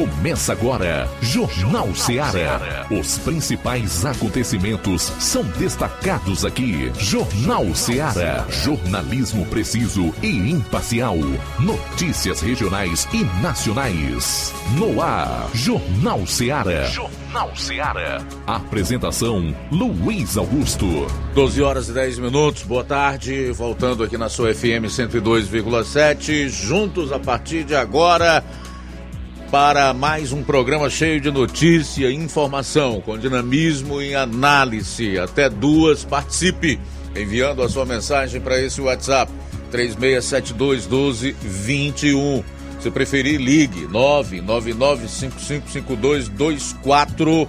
Começa agora, Jornal Ceará. Os principais acontecimentos são destacados aqui. Jornal Ceará. Jornalismo preciso e imparcial. Notícias regionais e nacionais. No ar, Jornal Ceará. Jornal Ceará. Apresentação: Luiz Augusto. 12 horas e 10 minutos. Boa tarde. Voltando aqui na sua FM 102,7. Juntos a partir de agora para mais um programa cheio de notícia informação, com dinamismo e análise. Até duas, participe enviando a sua mensagem para esse WhatsApp 36721221. Se preferir, ligue 999555224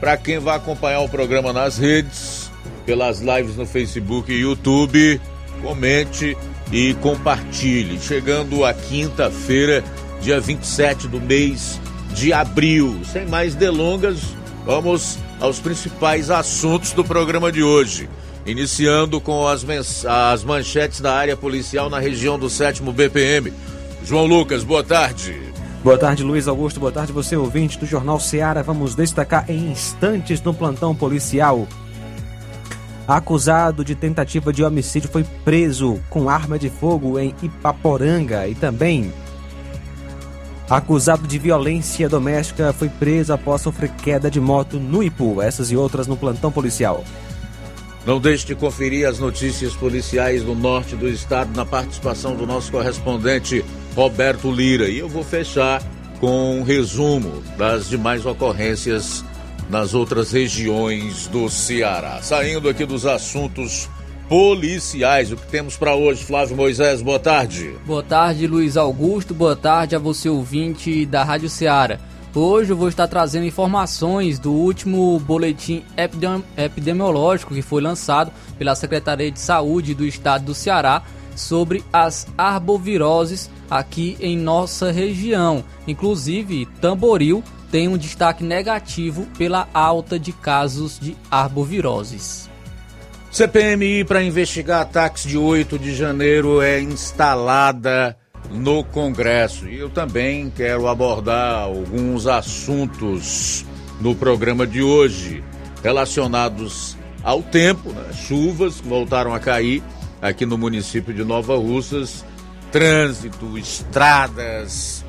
para quem vai acompanhar o programa nas redes, pelas lives no Facebook e YouTube. Comente e compartilhe. Chegando a quinta-feira, dia 27 do mês de abril. Sem mais delongas, vamos aos principais assuntos do programa de hoje. Iniciando com as, as manchetes da área policial na região do 7 BPM. João Lucas, boa tarde. Boa tarde, Luiz Augusto. Boa tarde, você ouvinte do Jornal Seara. Vamos destacar em instantes no plantão policial. Acusado de tentativa de homicídio foi preso com arma de fogo em Ipaporanga e também Acusado de violência doméstica foi preso após sofrer queda de moto no Ipu. Essas e outras no plantão policial. Não deixe de conferir as notícias policiais do norte do estado na participação do nosso correspondente Roberto Lira. E eu vou fechar com um resumo das demais ocorrências nas outras regiões do Ceará. Saindo aqui dos assuntos policiais. O que temos para hoje, Flávio Moisés? Boa tarde. Boa tarde, Luiz Augusto. Boa tarde a você, ouvinte da Rádio Ceará. Hoje eu vou estar trazendo informações do último boletim epidemiológico que foi lançado pela Secretaria de Saúde do Estado do Ceará sobre as arboviroses aqui em nossa região. Inclusive, Tamboril tem um destaque negativo pela alta de casos de arboviroses. CPMI para investigar ataques de 8 de janeiro é instalada no Congresso. E eu também quero abordar alguns assuntos no programa de hoje relacionados ao tempo, né? chuvas voltaram a cair aqui no município de Nova Russas, trânsito, estradas.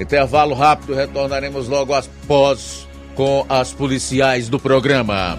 Intervalo rápido, retornaremos logo após com as policiais do programa.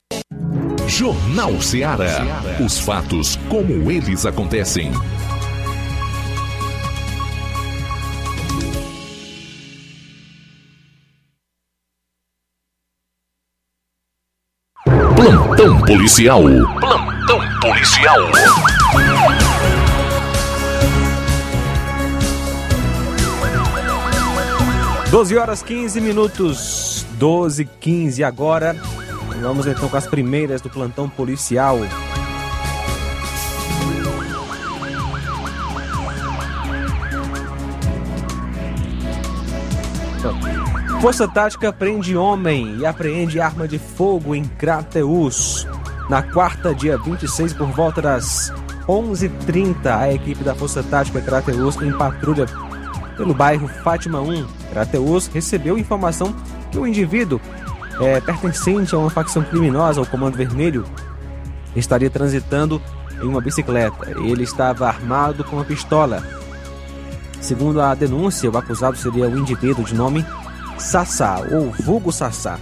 Jornal Ceará. Os fatos como eles acontecem. Plantão policial. Plantão policial. Doze horas 15 minutos, 12 15 agora. Vamos então com as primeiras do plantão policial. Força Tática prende homem e apreende arma de fogo em Crateus. Na quarta, dia 26, por volta das 11h30, a equipe da Força Tática Crateus, em patrulha pelo bairro Fátima 1, Crateus, recebeu informação que o indivíduo é, pertencente a uma facção criminosa, o Comando Vermelho, estaria transitando em uma bicicleta. Ele estava armado com uma pistola. Segundo a denúncia, o acusado seria o indivíduo de nome Sassá, ou Vulgo Sassá.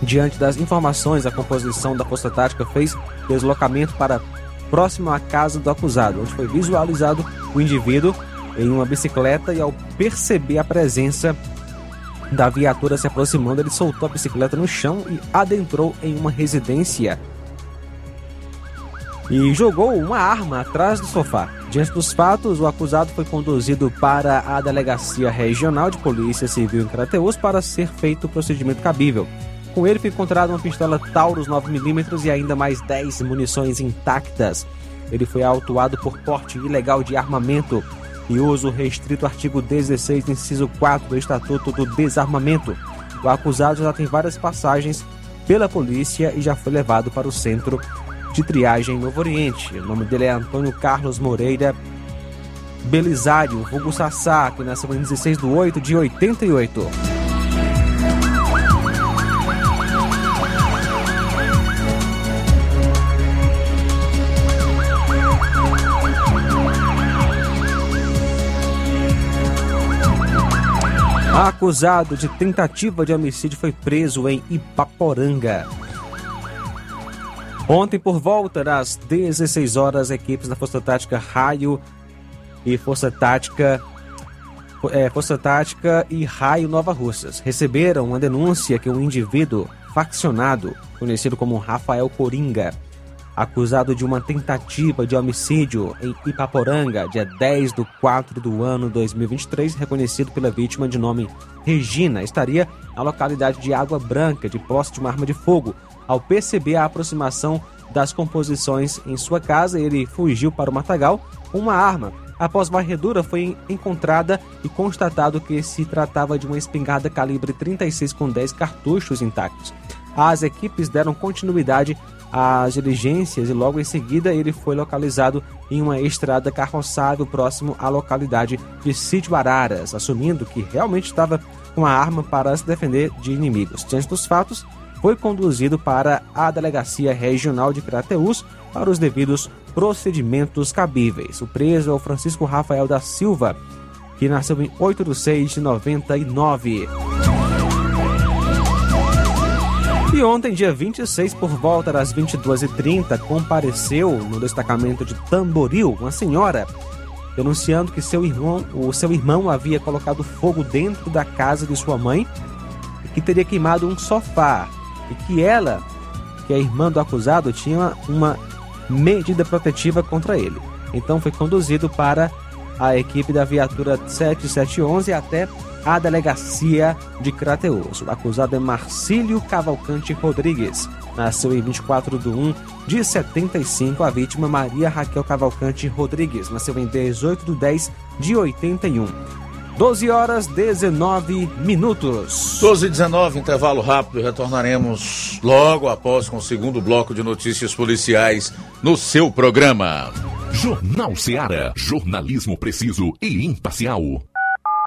Diante das informações, a composição da Força Tática fez deslocamento para próximo à casa do acusado, onde foi visualizado o indivíduo em uma bicicleta e ao perceber a presença da viatura se aproximando, ele soltou a bicicleta no chão e adentrou em uma residência. E jogou uma arma atrás do sofá. Diante dos fatos, o acusado foi conduzido para a Delegacia Regional de Polícia Civil em Crateus para ser feito o procedimento cabível. Com ele foi encontrada uma pistola Taurus 9mm e ainda mais 10 munições intactas. Ele foi autuado por porte ilegal de armamento e uso restrito artigo 16, inciso 4 do Estatuto do Desarmamento. O acusado já tem várias passagens pela polícia e já foi levado para o centro de triagem em Novo Oriente. O nome dele é Antônio Carlos Moreira Belisário, vulgo Sassá, que nasceu em 16 de 8 de 88. Acusado de tentativa de homicídio foi preso em Ipaporanga. Ontem, por volta das 16 horas, equipes da Força Tática Raio e Força Tática é, Força Tática e Raio Nova Russas receberam uma denúncia que um indivíduo faccionado, conhecido como Rafael Coringa, acusado de uma tentativa de homicídio em Ipaporanga, dia 10 de 4 do ano 2023, reconhecido pela vítima de nome Regina, estaria na localidade de Água Branca, de posse de uma arma de fogo. Ao perceber a aproximação das composições em sua casa, ele fugiu para o matagal com uma arma. Após varredura, foi encontrada e constatado que se tratava de uma espingarda calibre 36 com 10 cartuchos intactos. As equipes deram continuidade às diligências e logo em seguida ele foi localizado em uma estrada carroçável próximo à localidade de Sítio Araras, assumindo que realmente estava com a arma para se defender de inimigos. Diante dos fatos, foi conduzido para a Delegacia Regional de Crateús para os devidos procedimentos cabíveis. O preso é o Francisco Rafael da Silva, que nasceu em 8 de 6 de 99. E ontem, dia 26, por volta das 22h30, compareceu no destacamento de Tamboril uma senhora denunciando que seu irmão, o seu irmão havia colocado fogo dentro da casa de sua mãe e que teria queimado um sofá e que ela, que é a irmã do acusado, tinha uma medida protetiva contra ele. Então foi conduzido para a equipe da viatura 7711 até a delegacia de Crateus. O acusado é Marcílio Cavalcante Rodrigues. Nasceu em 24 de 1 de 75. A vítima, Maria Raquel Cavalcante Rodrigues. Nasceu em 18 de 10 de 81. 12 horas 19 minutos. 12 e 19, intervalo rápido. Retornaremos logo após com o segundo bloco de notícias policiais no seu programa. Jornal Seara. Jornalismo preciso e imparcial.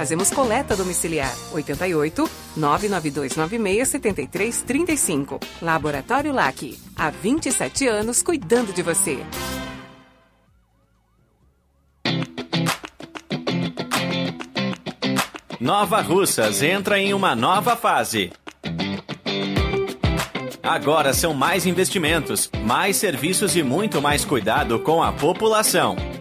Fazemos coleta domiciliar 88 99296 7335. Laboratório LAC. Há 27 anos cuidando de você. Nova Russas entra em uma nova fase. Agora são mais investimentos, mais serviços e muito mais cuidado com a população.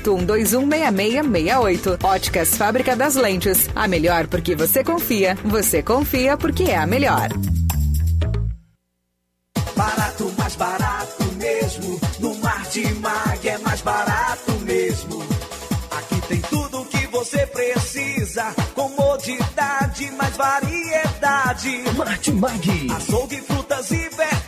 81216668. Óticas Fábrica das Lentes. A melhor porque você confia. Você confia porque é a melhor. Barato, mais barato mesmo. No Martimag é mais barato mesmo. Aqui tem tudo o que você precisa. Comodidade, mais variedade. Martimag. Açougue, frutas e verduras.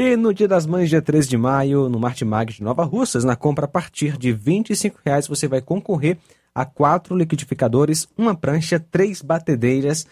E no Dia das Mães, dia 13 de maio, no Martimag de Nova Russas, na compra a partir de 25 reais, você vai concorrer a quatro liquidificadores, uma prancha, três batedeiras,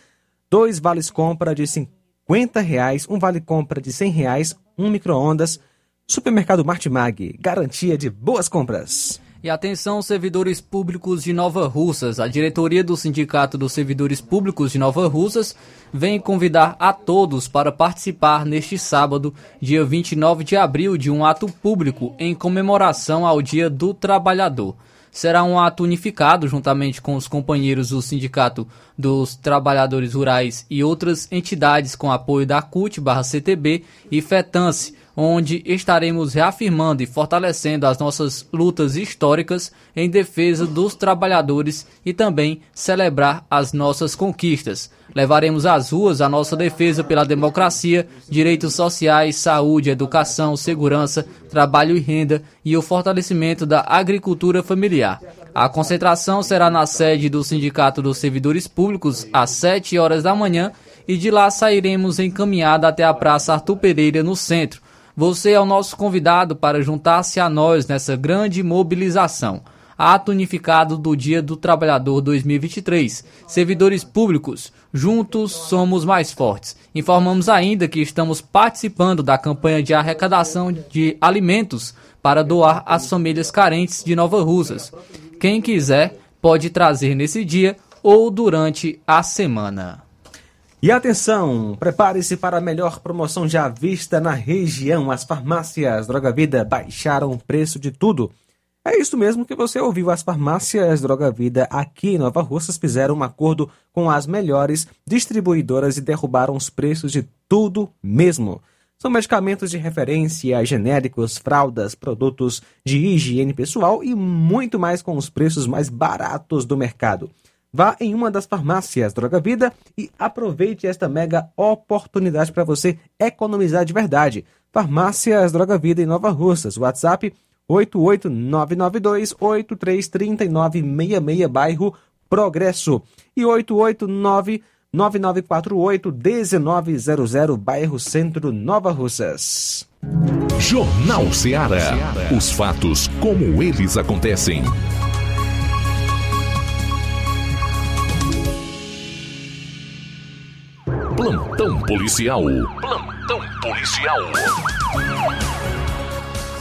dois vales compra de 50 reais, um vale compra de 100 reais, um micro-ondas. Supermercado Martimag, garantia de boas compras. E atenção, servidores públicos de Nova Russas. A diretoria do Sindicato dos Servidores Públicos de Nova Russas vem convidar a todos para participar neste sábado, dia 29 de abril, de um ato público em comemoração ao Dia do Trabalhador. Será um ato unificado juntamente com os companheiros do Sindicato dos Trabalhadores Rurais e outras entidades com apoio da CUT/CTB e FETANCE onde estaremos reafirmando e fortalecendo as nossas lutas históricas em defesa dos trabalhadores e também celebrar as nossas conquistas. Levaremos às ruas a nossa defesa pela democracia, direitos sociais, saúde, educação, segurança, trabalho e renda e o fortalecimento da agricultura familiar. A concentração será na sede do Sindicato dos Servidores Públicos às 7 horas da manhã e de lá sairemos encaminhada até a Praça Arthur Pereira no centro. Você é o nosso convidado para juntar-se a nós nessa grande mobilização. ato unificado do Dia do Trabalhador 2023. Servidores públicos, juntos somos mais fortes. Informamos ainda que estamos participando da campanha de arrecadação de alimentos para doar às famílias carentes de Nova Russas. Quem quiser pode trazer nesse dia ou durante a semana. E atenção, prepare-se para a melhor promoção já vista na região. As farmácias Droga Vida baixaram o preço de tudo. É isso mesmo que você ouviu. As farmácias Droga Vida aqui em Nova Russas fizeram um acordo com as melhores distribuidoras e derrubaram os preços de tudo mesmo. São medicamentos de referência, genéricos, fraldas, produtos de higiene pessoal e muito mais com os preços mais baratos do mercado. Vá em uma das farmácias Droga Vida e aproveite esta mega oportunidade para você economizar de verdade. Farmácias Droga Vida em Nova Russas. WhatsApp 88992833966, bairro Progresso. E 889-9948-1900, bairro Centro, Nova Russas. Jornal Ceará. Os fatos como eles acontecem. Plantão policial. Plantão policial.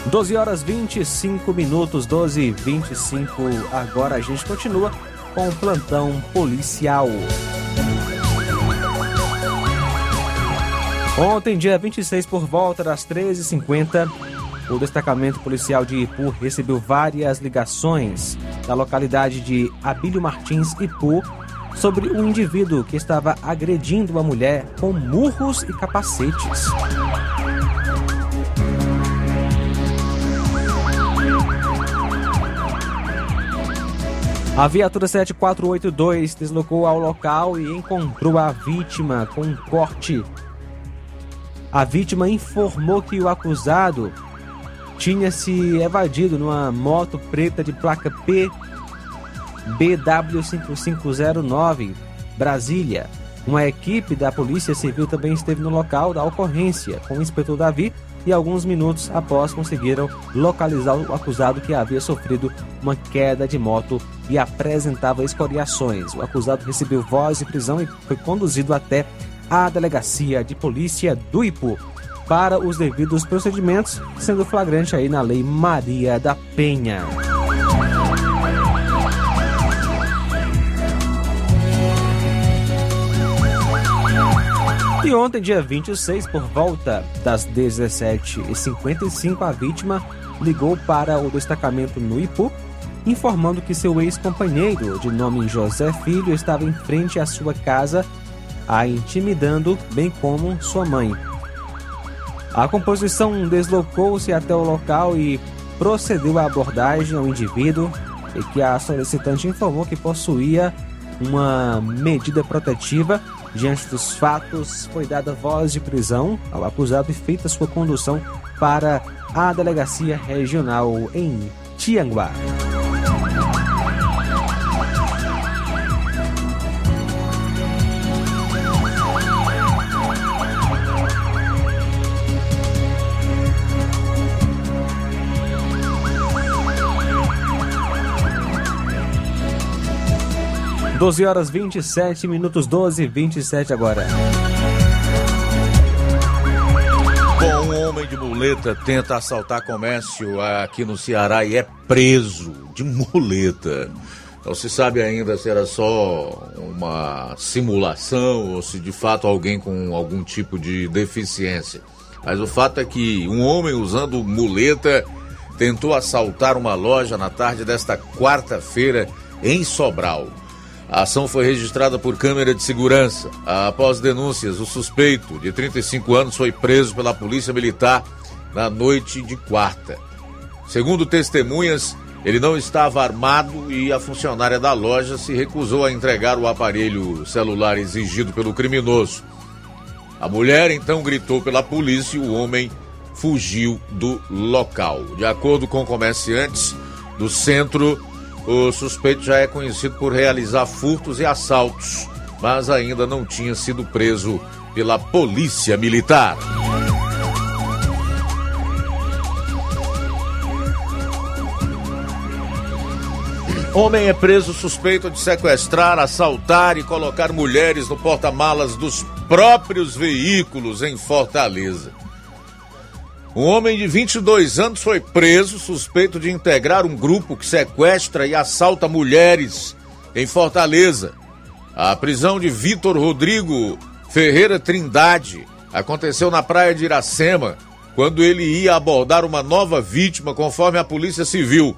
12 horas 25 minutos, 12 e 25. Agora a gente continua com o plantão policial. Ontem, dia 26, por volta das 13h50, o destacamento policial de Ipu recebeu várias ligações da localidade de Abílio Martins, Ipu, sobre um indivíduo que estava agredindo uma mulher com murros e capacetes. A viatura 7482 deslocou ao local e encontrou a vítima com um corte. A vítima informou que o acusado tinha se evadido numa moto preta de placa P BW5509, Brasília. Uma equipe da Polícia Civil também esteve no local da ocorrência com o inspetor Davi e alguns minutos após conseguiram localizar o acusado que havia sofrido uma queda de moto e apresentava escoriações. O acusado recebeu voz de prisão e foi conduzido até a delegacia de polícia do Ipu para os devidos procedimentos, sendo flagrante aí na Lei Maria da Penha. E ontem, dia 26, por volta das 17h55, a vítima ligou para o destacamento no Ipu, informando que seu ex-companheiro, de nome José Filho, estava em frente à sua casa, a intimidando, bem como sua mãe. A composição deslocou-se até o local e procedeu à abordagem ao indivíduo, e que a solicitante informou que possuía uma medida protetiva Diante dos fatos, foi dada voz de prisão ao acusado e feita sua condução para a delegacia regional em Tianguá. 12 horas 27 minutos, 12 e 27 agora. Bom, um homem de muleta tenta assaltar comércio aqui no Ceará e é preso de muleta. Não se sabe ainda se era só uma simulação ou se de fato alguém com algum tipo de deficiência. Mas o fato é que um homem usando muleta tentou assaltar uma loja na tarde desta quarta-feira em Sobral. A ação foi registrada por câmera de segurança. Após denúncias, o suspeito, de 35 anos, foi preso pela Polícia Militar na noite de quarta. Segundo testemunhas, ele não estava armado e a funcionária da loja se recusou a entregar o aparelho celular exigido pelo criminoso. A mulher então gritou pela polícia e o homem fugiu do local. De acordo com comerciantes do centro, o suspeito já é conhecido por realizar furtos e assaltos, mas ainda não tinha sido preso pela Polícia Militar. Homem é preso suspeito de sequestrar, assaltar e colocar mulheres no porta-malas dos próprios veículos em Fortaleza. Um homem de 22 anos foi preso suspeito de integrar um grupo que sequestra e assalta mulheres em Fortaleza. A prisão de Vitor Rodrigo Ferreira Trindade aconteceu na praia de Iracema, quando ele ia abordar uma nova vítima, conforme a Polícia Civil.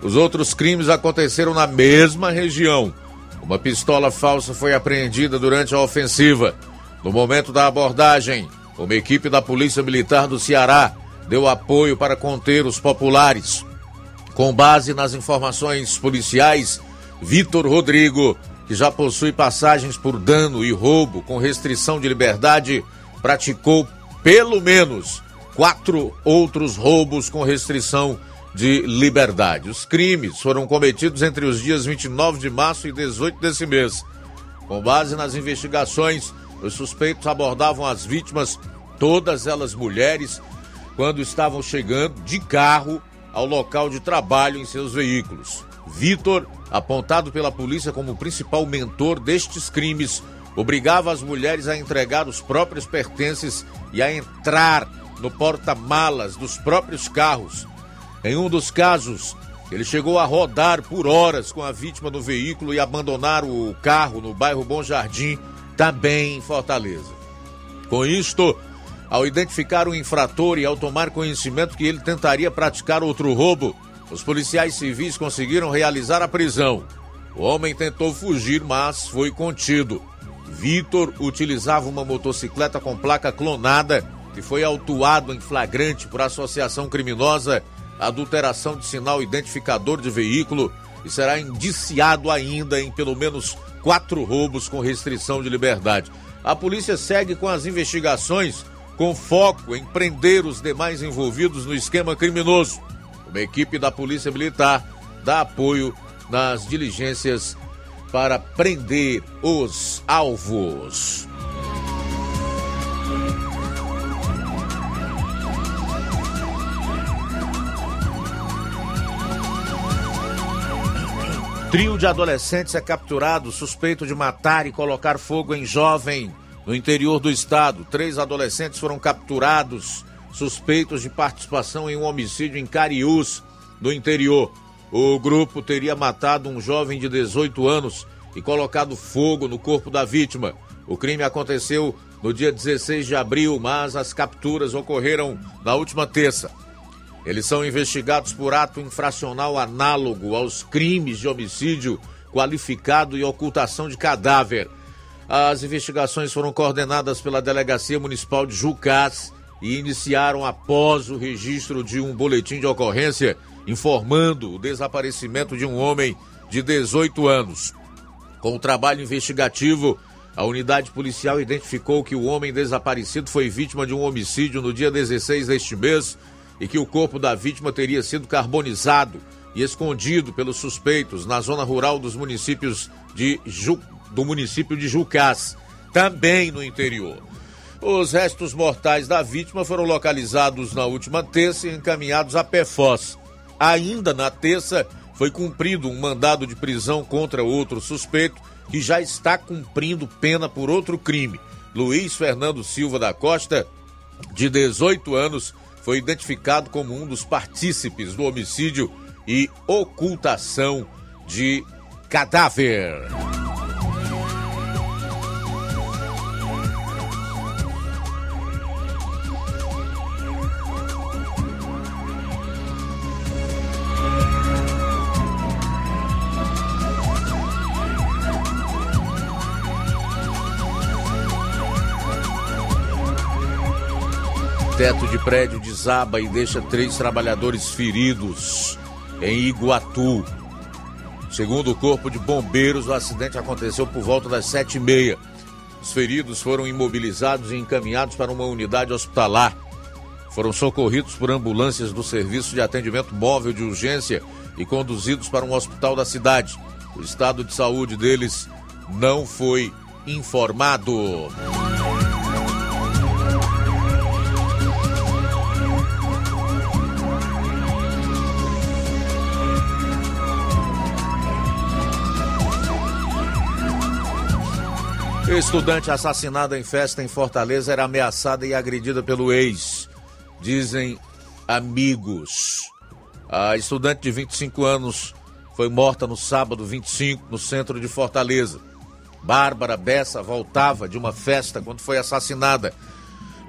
Os outros crimes aconteceram na mesma região. Uma pistola falsa foi apreendida durante a ofensiva. No momento da abordagem, uma equipe da Polícia Militar do Ceará deu apoio para conter os populares. Com base nas informações policiais, Vitor Rodrigo, que já possui passagens por dano e roubo com restrição de liberdade, praticou pelo menos quatro outros roubos com restrição de de liberdade. Os crimes foram cometidos entre os dias 29 de março e 18 desse mês. Com base nas investigações, os suspeitos abordavam as vítimas, todas elas mulheres, quando estavam chegando de carro ao local de trabalho em seus veículos. Vitor, apontado pela polícia como principal mentor destes crimes, obrigava as mulheres a entregar os próprios pertences e a entrar no porta-malas dos próprios carros em um dos casos, ele chegou a rodar por horas com a vítima no veículo e abandonar o carro no bairro Bom Jardim, também em Fortaleza. Com isto, ao identificar o infrator e ao tomar conhecimento que ele tentaria praticar outro roubo, os policiais civis conseguiram realizar a prisão. O homem tentou fugir, mas foi contido. Vitor utilizava uma motocicleta com placa clonada e foi autuado em flagrante por associação criminosa adulteração de sinal identificador de veículo e será indiciado ainda em pelo menos quatro roubos com restrição de liberdade. A polícia segue com as investigações com foco em prender os demais envolvidos no esquema criminoso. Uma equipe da Polícia Militar dá apoio nas diligências para prender os alvos. Trio de adolescentes é capturado suspeito de matar e colocar fogo em jovem no interior do estado. Três adolescentes foram capturados suspeitos de participação em um homicídio em Cariús, no interior. O grupo teria matado um jovem de 18 anos e colocado fogo no corpo da vítima. O crime aconteceu no dia 16 de abril, mas as capturas ocorreram na última terça. Eles são investigados por ato infracional análogo aos crimes de homicídio qualificado e ocultação de cadáver. As investigações foram coordenadas pela Delegacia Municipal de Jucás e iniciaram após o registro de um boletim de ocorrência informando o desaparecimento de um homem de 18 anos. Com o trabalho investigativo, a unidade policial identificou que o homem desaparecido foi vítima de um homicídio no dia 16 deste mês e que o corpo da vítima teria sido carbonizado e escondido pelos suspeitos na zona rural dos municípios de Ju... do município de Jucás, também no interior. Os restos mortais da vítima foram localizados na última terça e encaminhados a Pefós. Ainda na terça, foi cumprido um mandado de prisão contra outro suspeito que já está cumprindo pena por outro crime. Luiz Fernando Silva da Costa, de 18 anos, foi identificado como um dos partícipes do homicídio e ocultação de cadáver. Teto de prédio desaba e deixa três trabalhadores feridos em Iguatu. Segundo o Corpo de Bombeiros, o acidente aconteceu por volta das sete e meia. Os feridos foram imobilizados e encaminhados para uma unidade hospitalar. Foram socorridos por ambulâncias do Serviço de Atendimento Móvel de Urgência e conduzidos para um hospital da cidade. O estado de saúde deles não foi informado. Estudante assassinada em festa em Fortaleza era ameaçada e agredida pelo ex. Dizem amigos. A estudante de 25 anos foi morta no sábado 25 no centro de Fortaleza. Bárbara Bessa voltava de uma festa quando foi assassinada.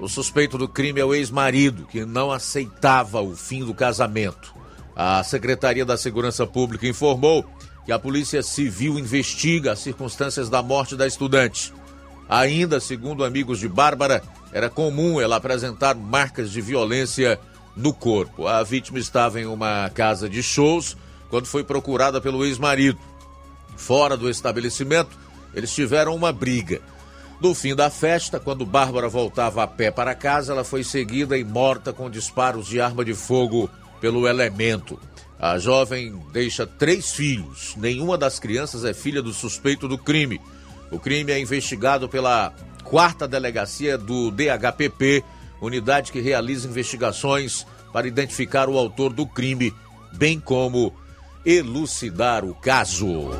O suspeito do crime é o ex-marido, que não aceitava o fim do casamento. A Secretaria da Segurança Pública informou que a Polícia Civil investiga as circunstâncias da morte da estudante. Ainda, segundo amigos de Bárbara, era comum ela apresentar marcas de violência no corpo. A vítima estava em uma casa de shows quando foi procurada pelo ex-marido. Fora do estabelecimento, eles tiveram uma briga. No fim da festa, quando Bárbara voltava a pé para casa, ela foi seguida e morta com disparos de arma de fogo pelo elemento. A jovem deixa três filhos. Nenhuma das crianças é filha do suspeito do crime. O crime é investigado pela quarta delegacia do DHPP, unidade que realiza investigações para identificar o autor do crime, bem como elucidar o caso.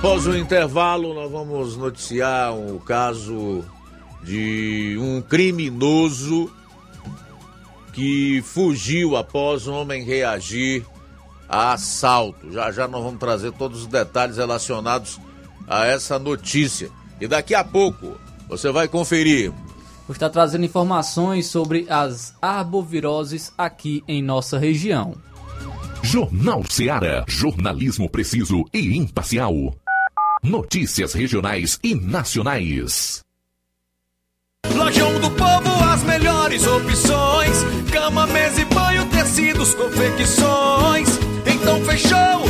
Após o intervalo, nós vamos noticiar o caso de um criminoso que fugiu após um homem reagir a assalto. Já já nós vamos trazer todos os detalhes relacionados a essa notícia. E daqui a pouco você vai conferir. Vou estar trazendo informações sobre as arboviroses aqui em nossa região. Jornal Seara. Jornalismo preciso e imparcial. Notícias regionais e nacionais. Lojão do Povo, as melhores opções: cama, mesa e banho, tecidos, confecções. Então fechou,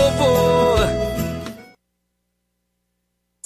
Odonto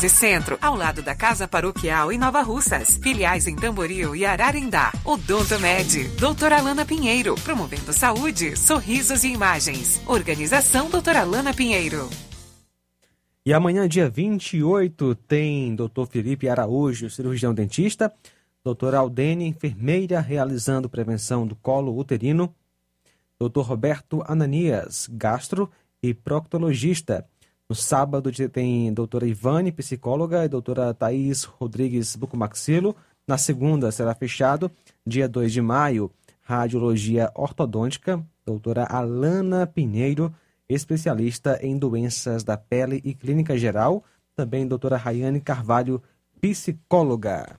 Centro, ao lado da Casa Paroquial em Nova Russas. Filiais em Tamboril e Ararindá. Odonto Med, doutora Alana Pinheiro, promovendo saúde, sorrisos e imagens. Organização doutora Alana Pinheiro. E amanhã, dia 28, tem Dr. Felipe Araújo, cirurgião dentista, doutora Aldene, enfermeira, realizando prevenção do colo uterino, Dr. Roberto Ananias, gastro e proctologista. No sábado tem doutora Ivane, psicóloga, e doutora Thaís Rodrigues Bucomaxilo. Na segunda será fechado, dia 2 de maio, radiologia ortodôntica, doutora Alana Pinheiro, especialista em doenças da pele e clínica geral. Também doutora Rayane Carvalho, psicóloga.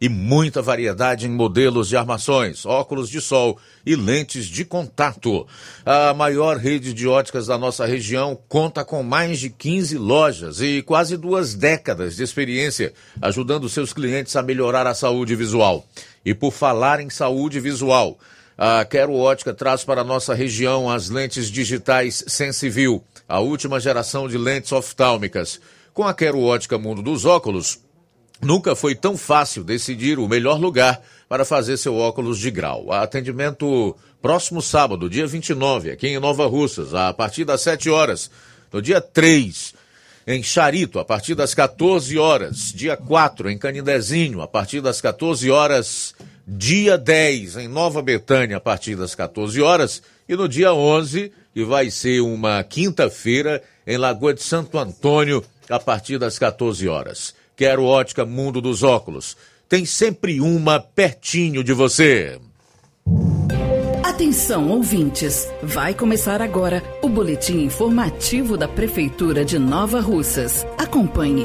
e muita variedade em modelos de armações, óculos de sol e lentes de contato. A maior rede de óticas da nossa região conta com mais de 15 lojas e quase duas décadas de experiência, ajudando seus clientes a melhorar a saúde visual. E por falar em saúde visual, a Quero Ótica traz para a nossa região as lentes digitais Sensiview, a última geração de lentes oftálmicas. Com a Quero Ótica Mundo dos Óculos, Nunca foi tão fácil decidir o melhor lugar para fazer seu óculos de grau. Atendimento próximo sábado, dia 29, aqui em Nova Russas, a partir das 7 horas. No dia 3, em Charito, a partir das 14 horas. Dia 4, em Canindezinho, a partir das 14 horas. Dia 10, em Nova Betânia, a partir das 14 horas. E no dia 11, que vai ser uma quinta-feira, em Lagoa de Santo Antônio, a partir das 14 horas. Quero ótica Mundo dos Óculos. Tem sempre uma pertinho de você. Atenção, ouvintes! Vai começar agora o boletim informativo da Prefeitura de Nova Russas. Acompanhe.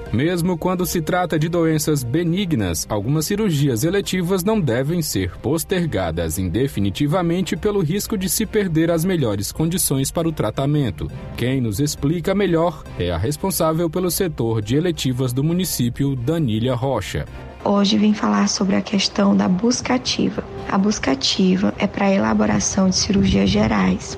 Mesmo quando se trata de doenças benignas, algumas cirurgias eletivas não devem ser postergadas indefinitivamente pelo risco de se perder as melhores condições para o tratamento. Quem nos explica melhor é a responsável pelo setor de eletivas do município, Danília Rocha. Hoje vim falar sobre a questão da busca ativa. A busca ativa é para elaboração de cirurgias gerais.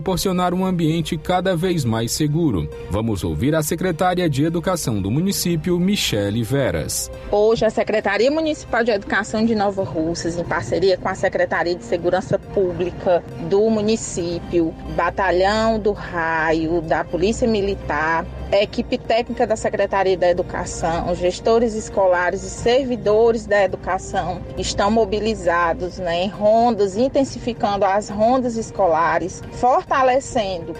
um ambiente cada vez mais seguro. Vamos ouvir a secretária de Educação do município, Michele Veras. Hoje, a Secretaria Municipal de Educação de Nova Russas, em parceria com a Secretaria de Segurança Pública do município, Batalhão do Raio, da Polícia Militar, equipe técnica da Secretaria da Educação, gestores escolares e servidores da educação estão mobilizados né, em rondas, intensificando as rondas escolares, fortalecendo,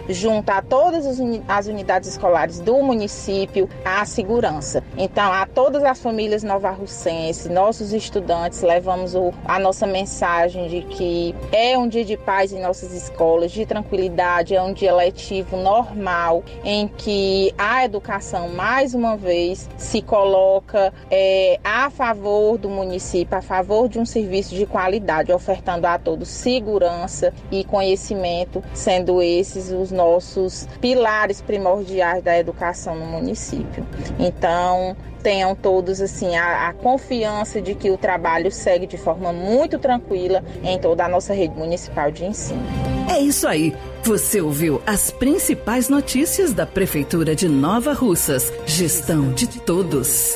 junto a todas as unidades escolares do município, a segurança. Então, a todas as famílias novarrucenses, nossos estudantes, levamos o, a nossa mensagem de que é um dia de paz em nossas escolas, de tranquilidade, é um dia letivo normal, em que a educação, mais uma vez, se coloca é, a favor do município, a favor de um serviço de qualidade, ofertando a todos segurança e conhecimento, sendo esses os nossos pilares primordiais da educação no município. Então, tenham todos assim a, a, confiança de que o trabalho segue de forma muito tranquila em toda a nossa rede municipal de ensino. É isso aí. Você ouviu as principais notícias da Prefeitura de Nova Russas. Gestão de todos.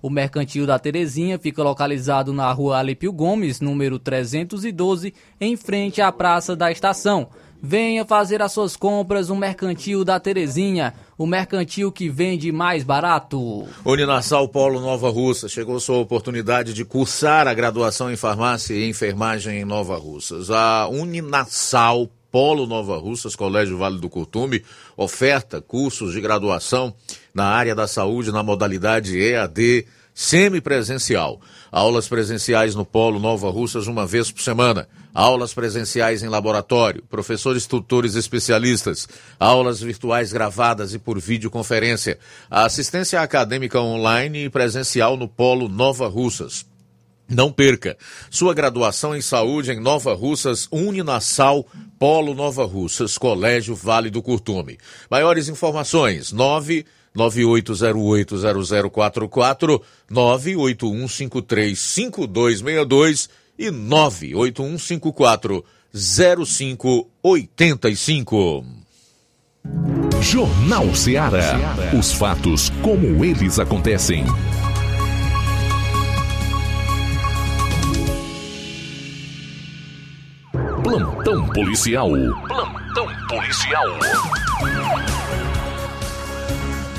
O Mercantil da Terezinha fica localizado na rua Alípio Gomes, número 312, em frente à Praça da Estação. Venha fazer as suas compras no Mercantil da Terezinha, o mercantil que vende mais barato. Uninassal Polo Nova Russa, chegou sua oportunidade de cursar a graduação em farmácia e enfermagem em Nova Russas. A Uninassal Polo Nova Russas, Colégio Vale do Curtume, oferta cursos de graduação na área da saúde na modalidade EAD semipresencial. Aulas presenciais no Polo Nova Russas uma vez por semana. Aulas presenciais em laboratório, professores tutores especialistas, aulas virtuais gravadas e por videoconferência. Assistência acadêmica online e presencial no Polo Nova Russas. Não perca. Sua graduação em saúde em Nova Russas, Uninasal, Polo Nova Russas, Colégio Vale do Curtume. Maiores informações: 998080044, 981535262 e 981540585. Jornal Ceará. Os fatos como eles acontecem. Plantão policial. Plantão policial.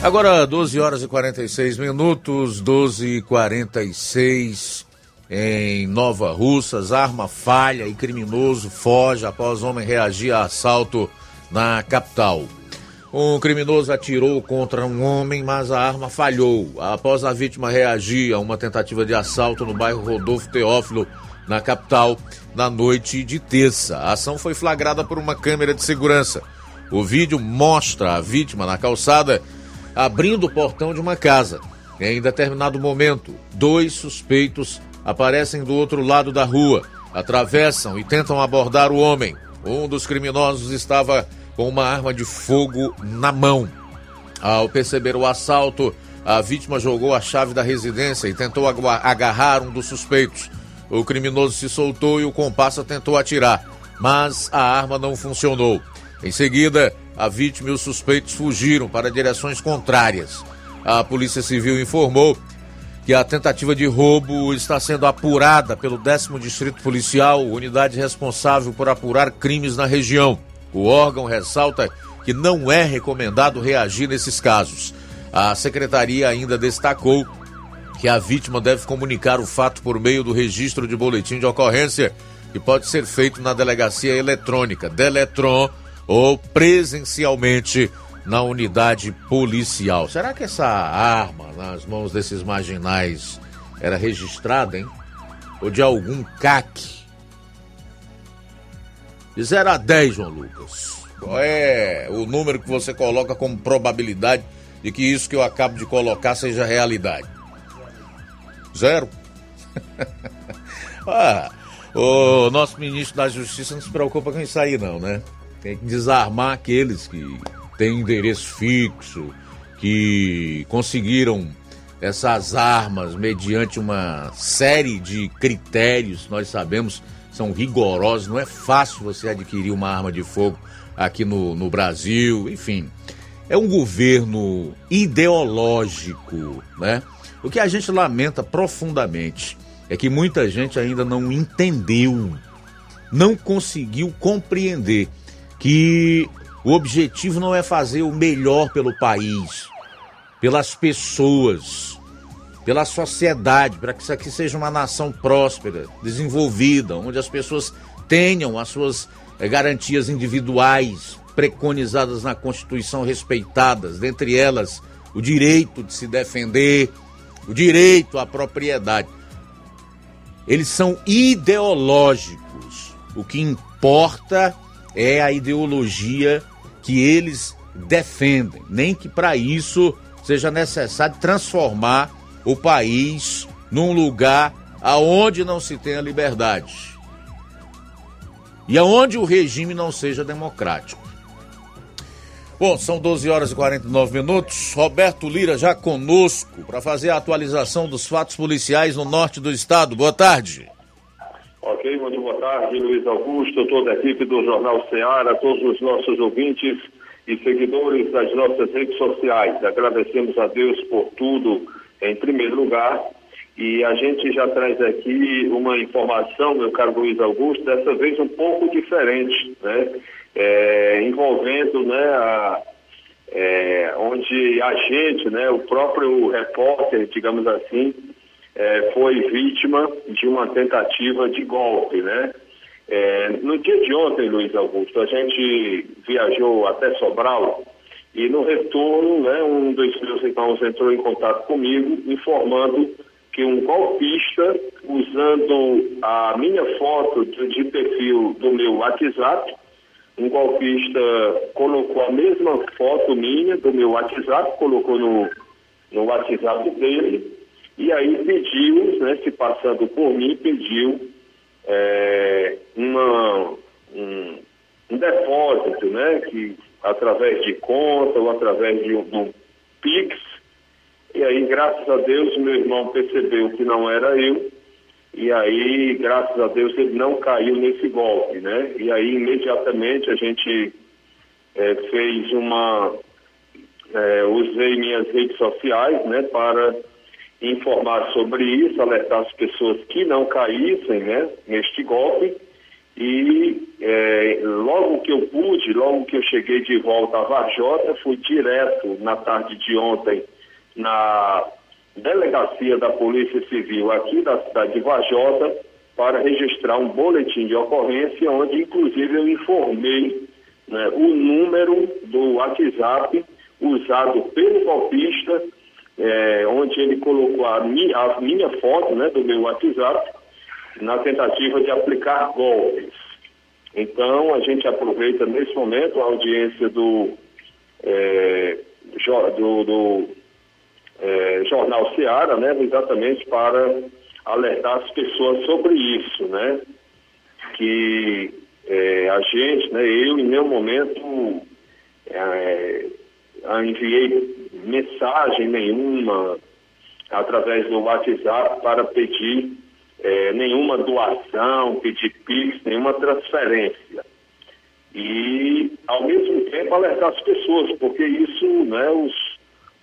Agora, 12 horas e 46 minutos, 12 e 46 em Nova Russas. Arma falha e criminoso foge após homem reagir a assalto na capital. Um criminoso atirou contra um homem, mas a arma falhou. Após a vítima reagir a uma tentativa de assalto no bairro Rodolfo Teófilo, na capital, na noite de terça. A ação foi flagrada por uma câmera de segurança. O vídeo mostra a vítima na calçada abrindo o portão de uma casa. Em determinado momento, dois suspeitos aparecem do outro lado da rua, atravessam e tentam abordar o homem. Um dos criminosos estava com uma arma de fogo na mão. Ao perceber o assalto, a vítima jogou a chave da residência e tentou agarrar um dos suspeitos. O criminoso se soltou e o comparsa tentou atirar, mas a arma não funcionou. Em seguida, a vítima e os suspeitos fugiram para direções contrárias. A Polícia Civil informou que a tentativa de roubo está sendo apurada pelo 10 Distrito Policial, unidade responsável por apurar crimes na região. O órgão ressalta que não é recomendado reagir nesses casos. A secretaria ainda destacou que a vítima deve comunicar o fato por meio do registro de boletim de ocorrência, que pode ser feito na delegacia eletrônica, Deletron, ou presencialmente na unidade policial. Será que essa arma nas mãos desses marginais era registrada, hein? Ou de algum CAC? De 0 a 10, João Lucas. Qual é o número que você coloca como probabilidade de que isso que eu acabo de colocar seja realidade? Zero. ah, o nosso ministro da Justiça não se preocupa com isso aí, não, né? Tem que desarmar aqueles que têm endereço fixo, que conseguiram essas armas mediante uma série de critérios, nós sabemos, são rigorosos. Não é fácil você adquirir uma arma de fogo aqui no, no Brasil, enfim. É um governo ideológico, né? O que a gente lamenta profundamente é que muita gente ainda não entendeu, não conseguiu compreender que o objetivo não é fazer o melhor pelo país, pelas pessoas, pela sociedade, para que isso aqui seja uma nação próspera, desenvolvida, onde as pessoas tenham as suas eh, garantias individuais preconizadas na Constituição respeitadas, dentre elas o direito de se defender, o direito à propriedade. Eles são ideológicos. O que importa é a ideologia que eles defendem. Nem que para isso seja necessário transformar o país num lugar aonde não se tenha liberdade. E aonde o regime não seja democrático. Bom, são 12 horas e 49 minutos. Roberto Lira já conosco para fazer a atualização dos fatos policiais no norte do estado. Boa tarde. Ok, muito boa tarde, Luiz Augusto, toda a equipe do Jornal Ceará, todos os nossos ouvintes e seguidores das nossas redes sociais. Agradecemos a Deus por tudo, em primeiro lugar. E a gente já traz aqui uma informação, meu caro Luiz Augusto, dessa vez um pouco diferente, né? É, envolvendo né, a, é, onde a gente, né, o próprio repórter, digamos assim, é, foi vítima de uma tentativa de golpe, né? É, no dia de ontem, Luiz Augusto, a gente viajou até Sobral e no retorno, né, um dos meus irmãos entrou em contato comigo informando que um golpista, usando a minha foto de, de perfil do meu WhatsApp, um golpista colocou a mesma foto minha do meu WhatsApp, colocou no, no WhatsApp dele E aí pediu, né, se passando por mim, pediu é, uma, um, um depósito, né, que através de conta ou através de um, um Pix. E aí, graças a Deus, meu irmão percebeu que não era eu. E aí, graças a Deus, ele não caiu nesse golpe, né? E aí, imediatamente, a gente é, fez uma. É, usei minhas redes sociais, né, para informar sobre isso, alertar as pessoas que não caíssem, né, neste golpe. E é, logo que eu pude, logo que eu cheguei de volta a Varjota, fui direto na tarde de ontem na delegacia da Polícia Civil aqui da cidade de Varjota para registrar um boletim de ocorrência, onde inclusive eu informei né, o número do WhatsApp usado pelo golpista, é, onde ele colocou a minha, a minha foto né, do meu WhatsApp na tentativa de aplicar golpes. Então, a gente aproveita nesse momento a audiência do, é, do, do é, Jornal Seara, né, exatamente para alertar as pessoas sobre isso, né? Que é, a gente, né, eu em nenhum momento é, enviei mensagem nenhuma através do WhatsApp para pedir é, nenhuma doação, pedir PIX, nenhuma transferência. E, ao mesmo tempo, alertar as pessoas, porque isso, né, os,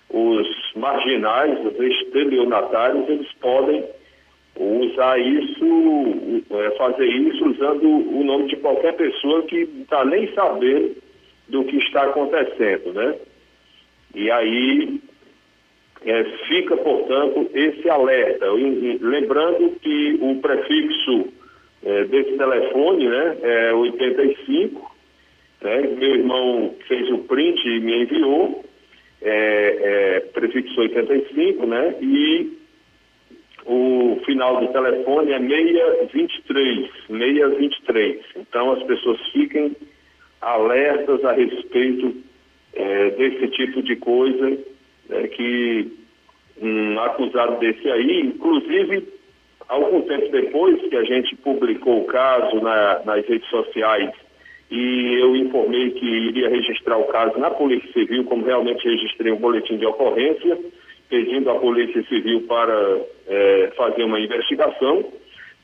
os marginais, os estelionatários, eles podem usar isso, é, fazer isso usando o nome de qualquer pessoa que está nem sabendo do que está acontecendo, né? E aí é, fica, portanto, esse alerta. lembrando que o prefixo é, desse telefone né, é 85, né, meu irmão fez o print e me enviou, é, é, prefixo 85, né, e o final do telefone é 623, 623. Então as pessoas fiquem alertas a respeito é, desse tipo de coisa né, que um acusado desse aí, inclusive, algum tempo depois que a gente publicou o caso na, nas redes sociais e eu informei que iria registrar o caso na Polícia Civil, como realmente registrei um boletim de ocorrência, pedindo à Polícia Civil para é, fazer uma investigação.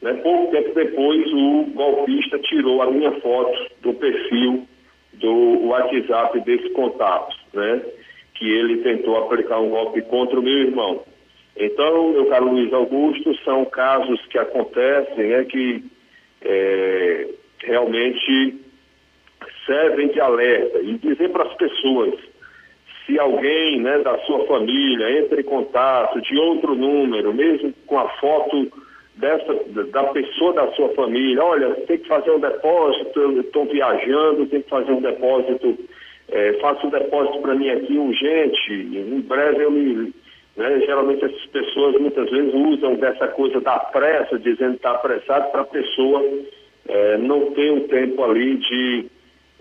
Né? Pouco tempo depois, o golpista tirou a minha foto do perfil do WhatsApp desse contato. Né? que ele tentou aplicar um golpe contra o meu irmão. Então, meu caro Luiz Augusto, são casos que acontecem, né, que é, realmente servem de alerta e dizer para as pessoas, se alguém né, da sua família entra em contato de outro número, mesmo com a foto dessa, da pessoa da sua família, olha, tem que fazer um depósito, estou viajando, tem que fazer um depósito é, faça um depósito para mim aqui urgente, em breve eu me. Né, geralmente essas pessoas muitas vezes usam dessa coisa da pressa, dizendo que está apressado, para a pessoa é, não ter o tempo ali de,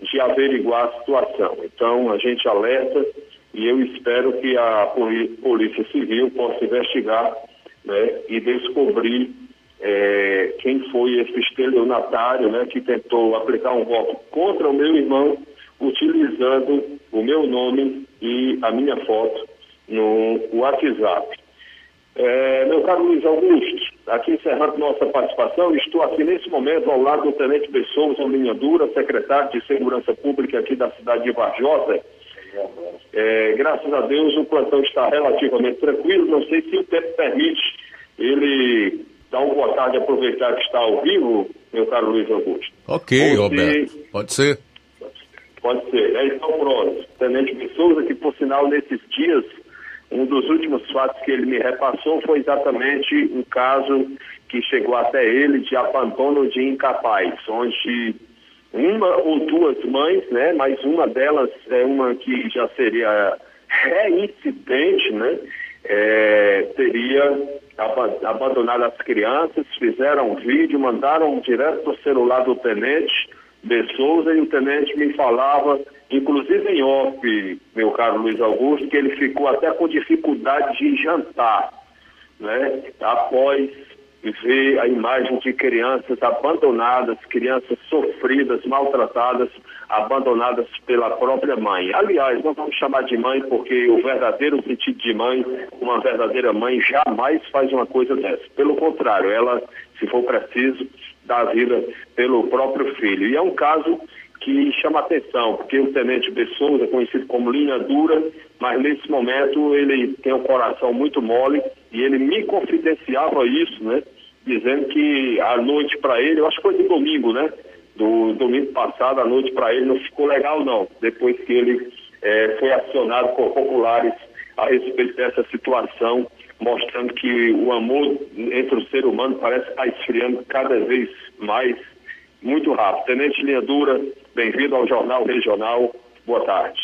de averiguar a situação. Então a gente alerta e eu espero que a Polícia Civil possa investigar né, e descobrir é, quem foi esse estelionatário né, que tentou aplicar um golpe contra o meu irmão utilizando o meu nome e a minha foto no WhatsApp. É, meu caro Luiz Augusto, aqui encerrando nossa participação, estou aqui nesse momento ao lado do Tenente Pessoa Linha Dura, secretário de Segurança Pública aqui da cidade de Varjota. É, graças a Deus o plantão está relativamente tranquilo, não sei se o tempo permite ele dar uma boa tarde, aproveitar que está ao vivo, meu caro Luiz Augusto. Ok, Roberto, pode ser. Pode ser. É, então, pronto. Tenente de Souza, que por sinal, nesses dias, um dos últimos fatos que ele me repassou foi exatamente um caso que chegou até ele de abandono de incapaz, onde uma ou duas mães, né, mas uma delas é uma que já seria reincidente, né, é, teria abandonado as crianças, fizeram um vídeo, mandaram direto para o celular do tenente, de Souza e o tenente me falava, inclusive em off, meu caro Luiz Augusto, que ele ficou até com dificuldade de jantar. né, após ver a imagem de crianças abandonadas, crianças sofridas, maltratadas, abandonadas pela própria mãe. Aliás, não vamos chamar de mãe porque o verdadeiro sentido de mãe, uma verdadeira mãe jamais faz uma coisa dessa. Pelo contrário, ela, se for preciso, dá a vida pelo próprio filho. E é um caso que chama atenção, porque o tenente Bessouza, conhecido como linha dura, mas nesse momento ele tem um coração muito mole e ele me confidenciava isso, né? Dizendo que a noite para ele, eu acho que foi de domingo, né? Do domingo passado, a noite para ele não ficou legal não, depois que ele eh, foi acionado por populares a respeito dessa situação, mostrando que o amor entre o ser humano parece estar esfriando cada vez mais, muito rápido. Tenente Linha Dura, bem-vindo ao Jornal Regional. Boa tarde.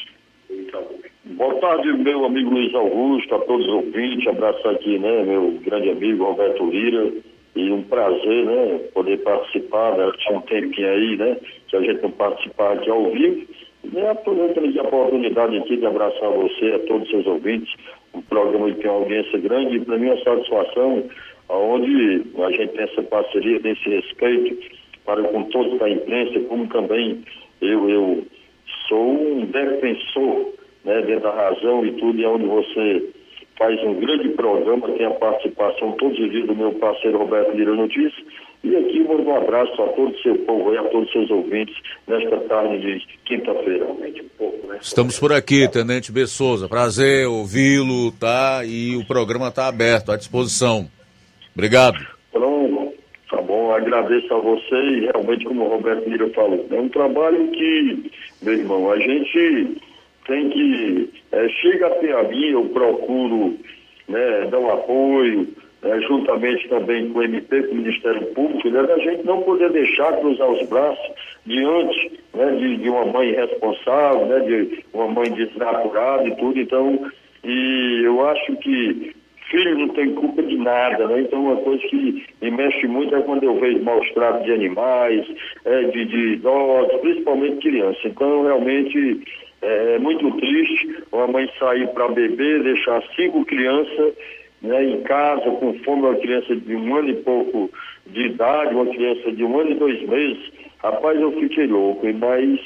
Boa tarde, meu amigo Luiz Augusto, a todos os ouvintes, abraço aqui, né, meu grande amigo Roberto Lira, e um prazer, né, poder participar, né, tinha um tempinho aí, né, que a gente não participar aqui ao vivo, e aproveitando a oportunidade aqui de abraçar você, a todos os seus ouvintes, um programa que tem uma audiência grande, e para mim uma satisfação, onde a gente tem essa parceria, tem esse respeito para com todos da imprensa, como também eu, eu sou um defensor né, dentro da razão e tudo, e é onde você faz um grande programa, tem a participação todos os dias do meu parceiro Roberto Lira Notícias. E aqui mando um abraço a todo o seu povo e a todos os seus ouvintes nesta tarde de quinta-feira. Estamos por aqui, Tenente Bessouza. Prazer ouvi-lo, tá? E o programa está aberto, à disposição. Obrigado. Pronto, Agradeço a você e realmente, como o Roberto Lira falou, é um trabalho que, meu irmão, a gente tem que. É, chega até a mim, eu procuro né, dar um apoio, né, juntamente também com o MP, com o Ministério Público, né, da gente não poder deixar cruzar os braços diante né, de, de uma mãe responsável, né, de uma mãe desnaturada e tudo. Então, e eu acho que filho não tem culpa de nada, né? Então uma coisa que me mexe muito é quando eu vejo maus tratos de animais, é, de, de idosos, principalmente crianças. Então realmente é muito triste uma mãe sair para beber, deixar cinco crianças né, em casa com fome, uma criança de um ano e pouco de idade, uma criança de um ano e dois meses. Rapaz, eu fiquei louco, mas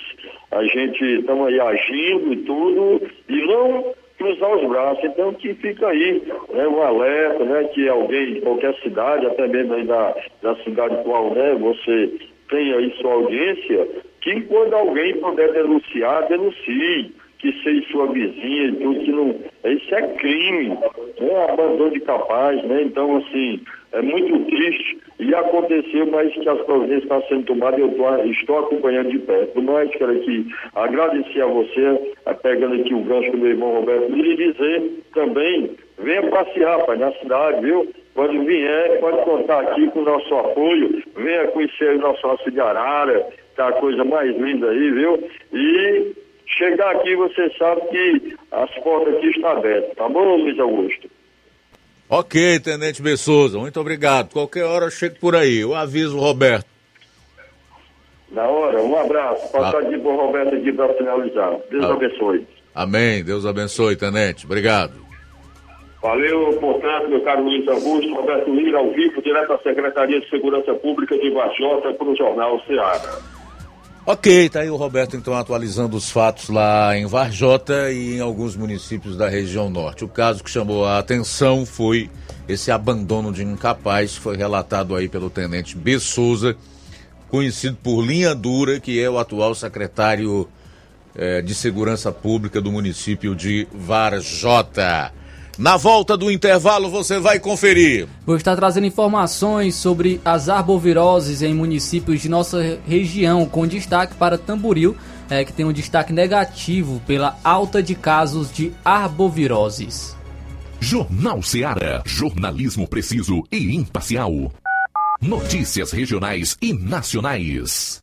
a gente estamos aí agindo e tudo, e não cruzar os braços. Então que fica aí né, um alerta, né, que alguém de qualquer cidade, até mesmo aí da, da cidade qual né, você tem aí sua audiência, que quando alguém puder denunciar, denuncie, que seja sua vizinha tudo, que não. Isso é crime, é abandono de capaz, né? Então, assim, é muito triste e aconteceu, mas que as providências estão sendo tomadas eu tô, estou acompanhando de perto. Mas quero aqui agradecer a você, pegando aqui o gancho do meu irmão Roberto, e dizer também, venha passear, pai, na cidade, viu? Quando vier, pode contar aqui com o nosso apoio, venha conhecer o nosso Aço de Arara, tá a coisa mais linda aí, viu? E chegar aqui, você sabe que as portas aqui estão abertas, tá bom, Luiz Augusto? Ok, Tenente Bessouza, muito obrigado. Qualquer hora eu chego por aí, eu aviso o Roberto. Na hora, um abraço. Passar Ah. aqui pro Roberto aqui para finalizar. Deus Ah. abençoe. Amém, Deus abençoe, Tenente. Obrigado. Valeu, portanto, meu caro Luiz Augusto, Roberto Lira, ao vivo, direto da Secretaria de Segurança Pública de Varjota, para o Jornal Ceará. Ok, tá aí o Roberto então atualizando os fatos lá em Varjota e em alguns municípios da região norte. O caso que chamou a atenção foi esse abandono de incapaz que foi relatado aí pelo tenente B. Souza, conhecido por Linha Dura, que é o atual secretário eh, de Segurança Pública do município de Varjota. Na volta do intervalo você vai conferir. Vou estar trazendo informações sobre as arboviroses em municípios de nossa re- região, com destaque para Tamboril, eh, que tem um destaque negativo pela alta de casos de arboviroses. Jornal Seara. Jornalismo preciso e imparcial. Notícias regionais e nacionais.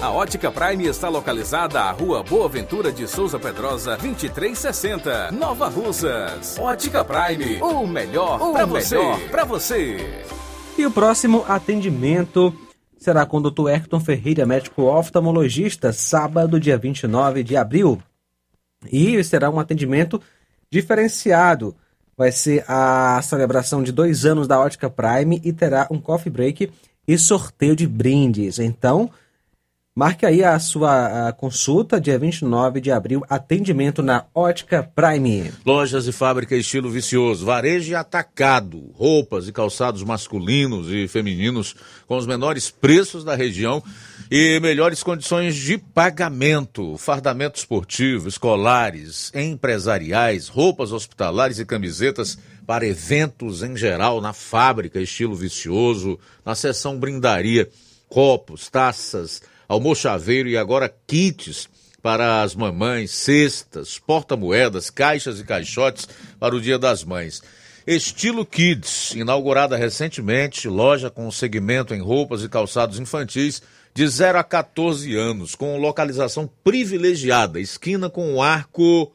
A Ótica Prime está localizada à Rua Boa Ventura de Souza Pedrosa, 2360, Nova Russas. Ótica Prime, o melhor para você. Pra você. E o próximo atendimento será com o Dr. Hector Ferreira, médico oftalmologista, sábado, dia 29 de abril. E será um atendimento diferenciado. Vai ser a celebração de dois anos da Ótica Prime e terá um coffee break e sorteio de brindes. Então, marque aí a sua a consulta, dia 29 de abril, atendimento na Ótica Prime. Lojas e fábrica estilo vicioso, varejo e atacado, roupas e calçados masculinos e femininos com os menores preços da região e melhores condições de pagamento, fardamento esportivo, escolares, empresariais, roupas hospitalares e camisetas para eventos em geral na fábrica estilo vicioso, na seção brindaria, copos, taças, almochaveiro e agora kits para as mamães, cestas, porta-moedas, caixas e caixotes para o Dia das Mães. Estilo Kids, inaugurada recentemente, loja com segmento em roupas e calçados infantis de 0 a 14 anos, com localização privilegiada, esquina com o arco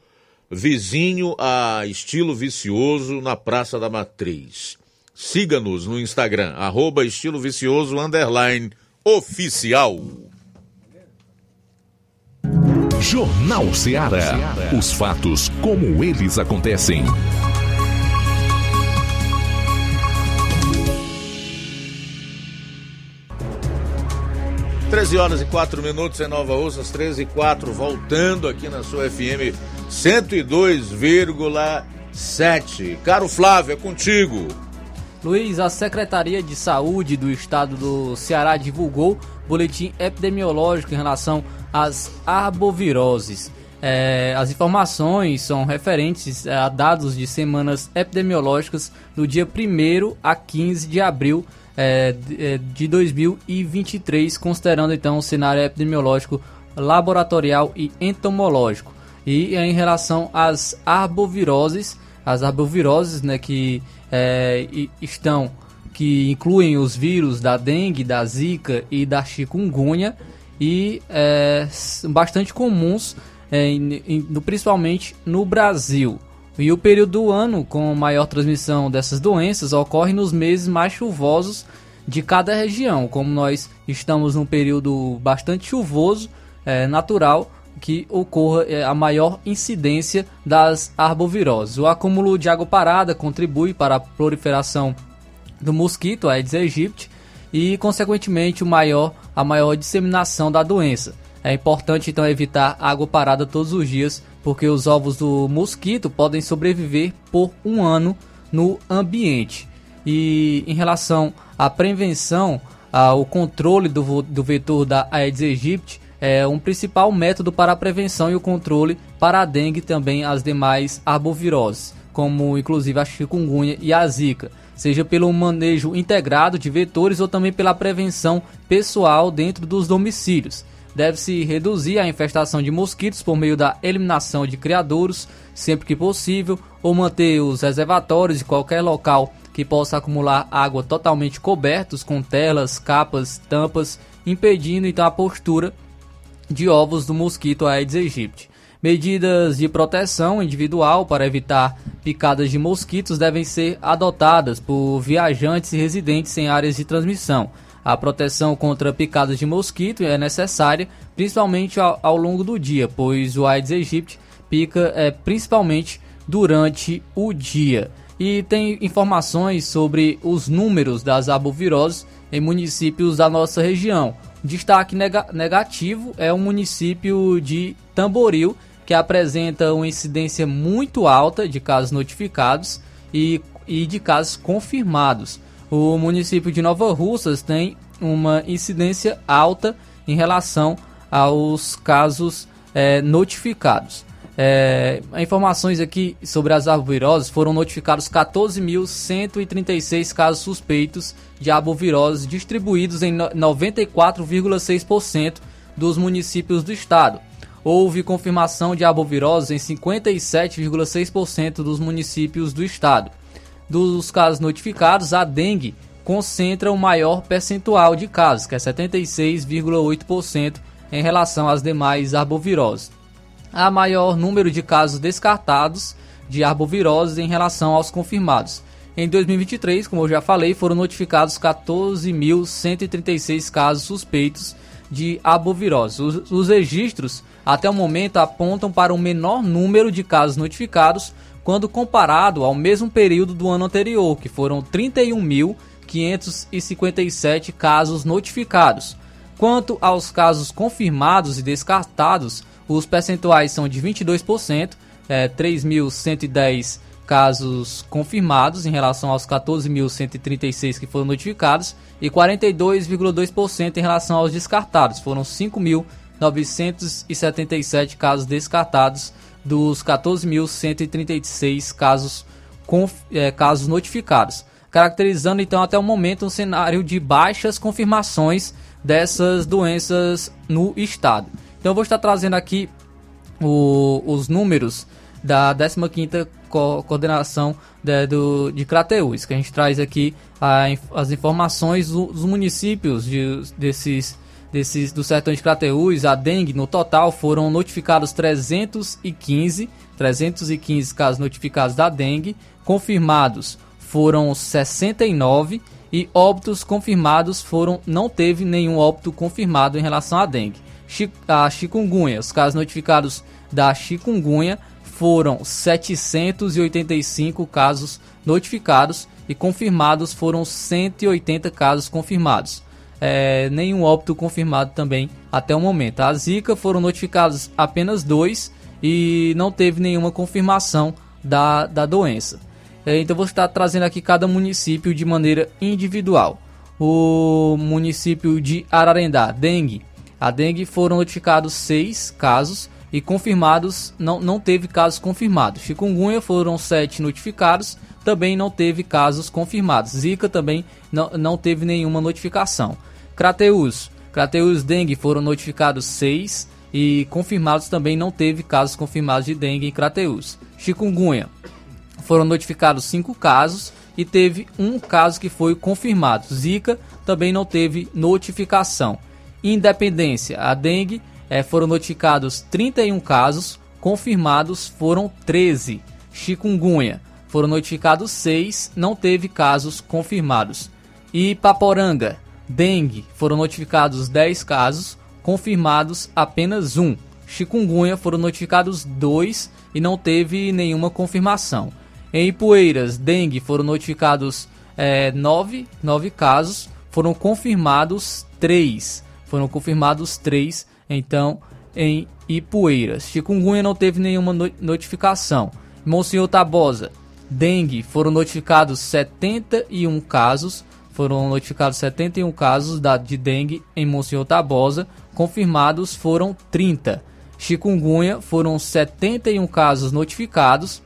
vizinho a estilo vicioso na Praça da Matriz. Siga-nos no Instagram, arroba estilo vicioso oficial. Jornal Ceará. Os fatos como eles acontecem. Treze horas e quatro minutos em Nova Russas, 13 e 4, voltando aqui na sua FM 102,7. Caro Flávio, é contigo. Luiz, a Secretaria de Saúde do Estado do Ceará divulgou boletim epidemiológico em relação às arboviroses. É, as informações são referentes a dados de semanas epidemiológicas do dia 1 a 15 de abril é, de 2023, considerando então o cenário epidemiológico laboratorial e entomológico. E em relação às arboviroses, as arboviroses né, que é, estão que incluem os vírus da dengue, da zika e da chikungunya e é, bastante comuns é, no, principalmente no Brasil. E o período do ano com maior transmissão dessas doenças ocorre nos meses mais chuvosos de cada região. Como nós estamos num período bastante chuvoso, é natural que ocorra é, a maior incidência das arboviroses. O acúmulo de água parada contribui para a proliferação do mosquito Aedes aegypti e, consequentemente, o maior, a maior disseminação da doença. É importante então evitar água parada todos os dias, porque os ovos do mosquito podem sobreviver por um ano no ambiente. E em relação à prevenção, ao controle do, do vetor da Aedes aegypti, é um principal método para a prevenção e o controle para a dengue e também as demais arboviroses, como inclusive a chikungunya e a zika, seja pelo manejo integrado de vetores ou também pela prevenção pessoal dentro dos domicílios. Deve-se reduzir a infestação de mosquitos por meio da eliminação de criadouros sempre que possível, ou manter os reservatórios de qualquer local que possa acumular água totalmente cobertos com telas, capas, tampas, impedindo então a postura de ovos do mosquito Aedes aegypti. Medidas de proteção individual para evitar picadas de mosquitos devem ser adotadas por viajantes e residentes em áreas de transmissão. A proteção contra picadas de mosquito é necessária, principalmente ao, ao longo do dia, pois o Aedes aegypti pica é, principalmente durante o dia. E tem informações sobre os números das arboviroses em municípios da nossa região. Destaque nega negativo é o município de Tamboril, que apresenta uma incidência muito alta de casos notificados e, e de casos confirmados. O município de Nova Russas tem uma incidência alta em relação aos casos é, notificados. É, informações aqui sobre as arboviroses foram notificados 14.136 casos suspeitos de arbovirose distribuídos em 94,6% dos municípios do estado. Houve confirmação de arbovirose em 57,6% dos municípios do estado. Dos casos notificados, a dengue concentra o maior percentual de casos, que é 76,8% em relação às demais arboviroses há maior número de casos descartados de arboviroses em relação aos confirmados. Em 2023, como eu já falei, foram notificados 14.136 casos suspeitos de arbovirose. Os, os, registros até o momento apontam para um menor número de casos notificados quando comparado ao mesmo período do ano anterior, que foram 31.557 casos notificados. Quanto aos casos confirmados e descartados, os percentuais são de 22%, é, 3.110 casos confirmados em relação aos 14.136 que foram notificados e 42,2% em relação aos descartados. Foram 5.977 casos descartados dos 14.136 casos, é, casos notificados, caracterizando então até o momento um cenário de baixas confirmações dessas doenças no estado. Então eu vou estar trazendo aqui o, os números da 15ª co Coordenação de, do, de Crateús, que a gente traz aqui a, as informações dos municípios de, desses, desses, do sertão de Crateús, a dengue, no total foram notificados 315, 315 casos notificados da dengue, confirmados foram 69 e óbitos confirmados foram, não teve nenhum óbito confirmado em relação à dengue a chikungunya. Os casos notificados da chikungunya foram 785 casos notificados e confirmados foram 180 casos confirmados. É, nenhum óbito confirmado também até o momento. A Zika foram notificados apenas dois e não teve nenhuma confirmação da, da doença. É, então vou estar trazendo aqui cada município de maneira individual. O município de Ararendá, dengue, a dengue foram notificados seis casos, e confirmados, não, não teve casos confirmados. Chikungunya foram 7 notificados, também não teve casos confirmados. Zika também não, não teve nenhuma notificação. Crateus, Crateus dengue foram notificados 6 e confirmados também não teve casos confirmados de dengue em Crateus. Chikungunya, foram notificados 5 casos e teve um caso que foi confirmado. Zika também não teve notificação. Independência, a dengue é, foram notificados 31 casos, confirmados foram 13. Chikungunya, foram notificados 6, não teve casos confirmados. E Paporanga, dengue, foram notificados 10 casos, confirmados apenas 1. Chikungunya foram notificados 2 e não teve nenhuma confirmação. Em Ipueiras, dengue, foram notificados é, 9, 9 casos, foram confirmados 3. Foram confirmados 3, então, em Ipueiras. Chikungunya não teve nenhuma no notificação. Monsenhor Tabosa, dengue, foram notificados 71 casos, foram notificados 71 casos de dengue em Monsenhor Tabosa, confirmados foram 30. Chikungunya foram 71 casos notificados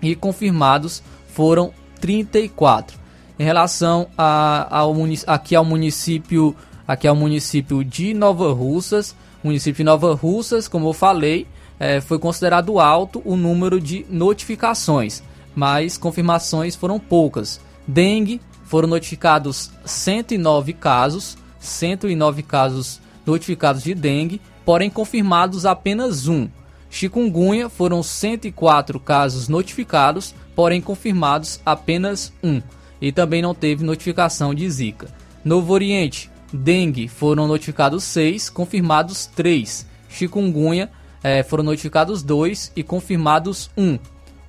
e confirmados foram 34. Em relação a, aqui ao município, aqui ao município de Nova Russas, município de Nova Russas, como eu falei, é, foi considerado alto o número de notificações, mas confirmações foram poucas. Dengue foram notificados 109 casos, 109 casos notificados de dengue, porém confirmados apenas um. Chikungunya foram 104 casos notificados, porém confirmados apenas um. E também não teve notificação de Zika. Novo Oriente, dengue foram notificados 6, confirmados 3. Chikungunya eh, foram notificados 2 e confirmados 1.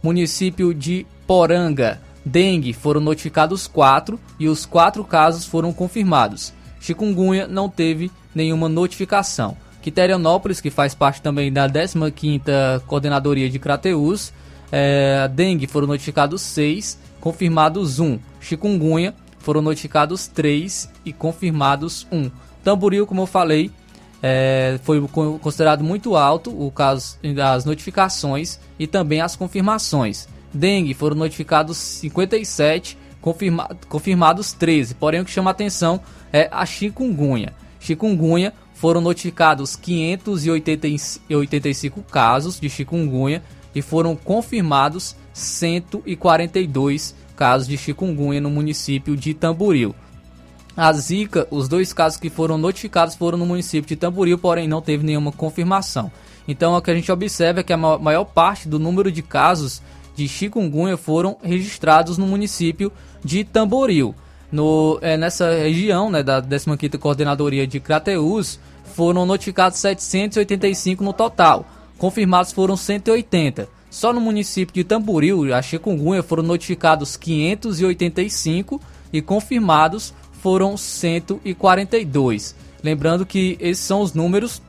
Município de Poranga, dengue foram notificados 4 e os 4 casos foram confirmados. Chikungunya não teve nenhuma notificação. Quiterianópolis, que faz parte também da 15ª Coordenadoria de Crateus, é, dengue foram notificados 6, confirmados 1. Chikungunya foram notificados 3 e confirmados 1. Tamboril, como eu falei, é, foi considerado muito alto o caso das notificações e também as confirmações. Dengue foram notificados 57, confirma, confirmados 13. Porém, o que chama atenção é a chikungunya. Chikungunya foram notificados 585 casos de chikungunya e foram confirmados 142 casos de chikungunya no município de Tamboril. A Zika, os dois casos que foram notificados foram no município de Tamboril, porém não teve nenhuma confirmação. Então o que a gente observa é que a maior parte do número de casos de chikungunya foram registrados no município de Tamboril. No, é, nessa região né, da 15ª Coordenadoria de Crateus, foram notificados 785 no total, confirmados foram 180. Só no município de Tamboril, a chikungunya, foram notificados 585 e confirmados foram 142. Lembrando que esses são os números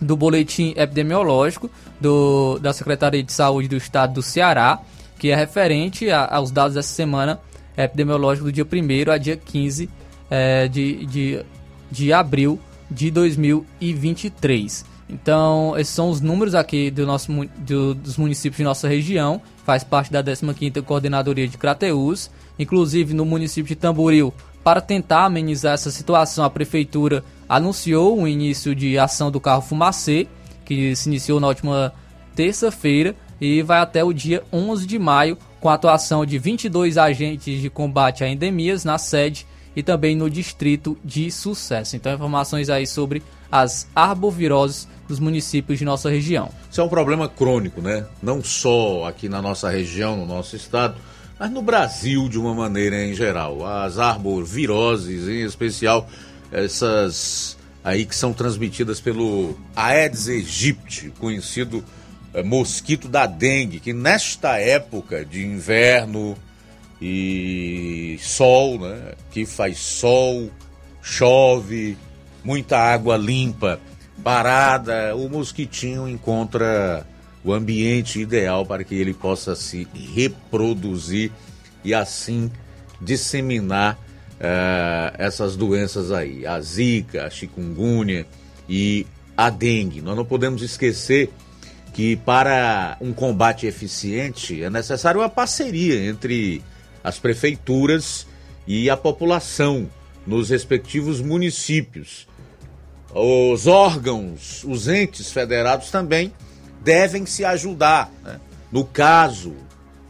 do boletim epidemiológico do, da Secretaria de Saúde do Estado do Ceará, que é referente a, aos dados dessa semana epidemiológica do dia 1 a dia 15 é, de, de, de abril de 2023. Então, esses são os números aqui do nosso, do, dos municípios de nossa região, faz parte da 15ª Coordenadoria de Crateús, inclusive no município de Tamboril, para tentar amenizar essa situação, a prefeitura anunciou o início de ação do carro fumacê, que se iniciou na última terça-feira e vai até o dia 11 de maio, com a atuação de 22 agentes de combate a endemias na sede e também no distrito de Sucesso. Então, informações aí sobre as arboviroses dos municípios de nossa região. Isso é um problema crônico, né? Não só aqui na nossa região, no nosso estado, mas no Brasil de uma maneira em geral. As arboviroses, em especial essas aí que são transmitidas pelo Aedes aegypti, conhecido é, mosquito da dengue, que nesta época de inverno e sol, né, que faz sol, chove, muita água limpa, parada, o mosquitinho encontra o ambiente ideal para que ele possa se reproduzir e assim disseminar uh, essas doenças aí, a zika, a chikungunya e a dengue. Nós não podemos esquecer que para um combate eficiente é necessário uma parceria entre as prefeituras e a população nos respectivos municípios. Os órgãos, os entes federados também devem se ajudar. Né? No caso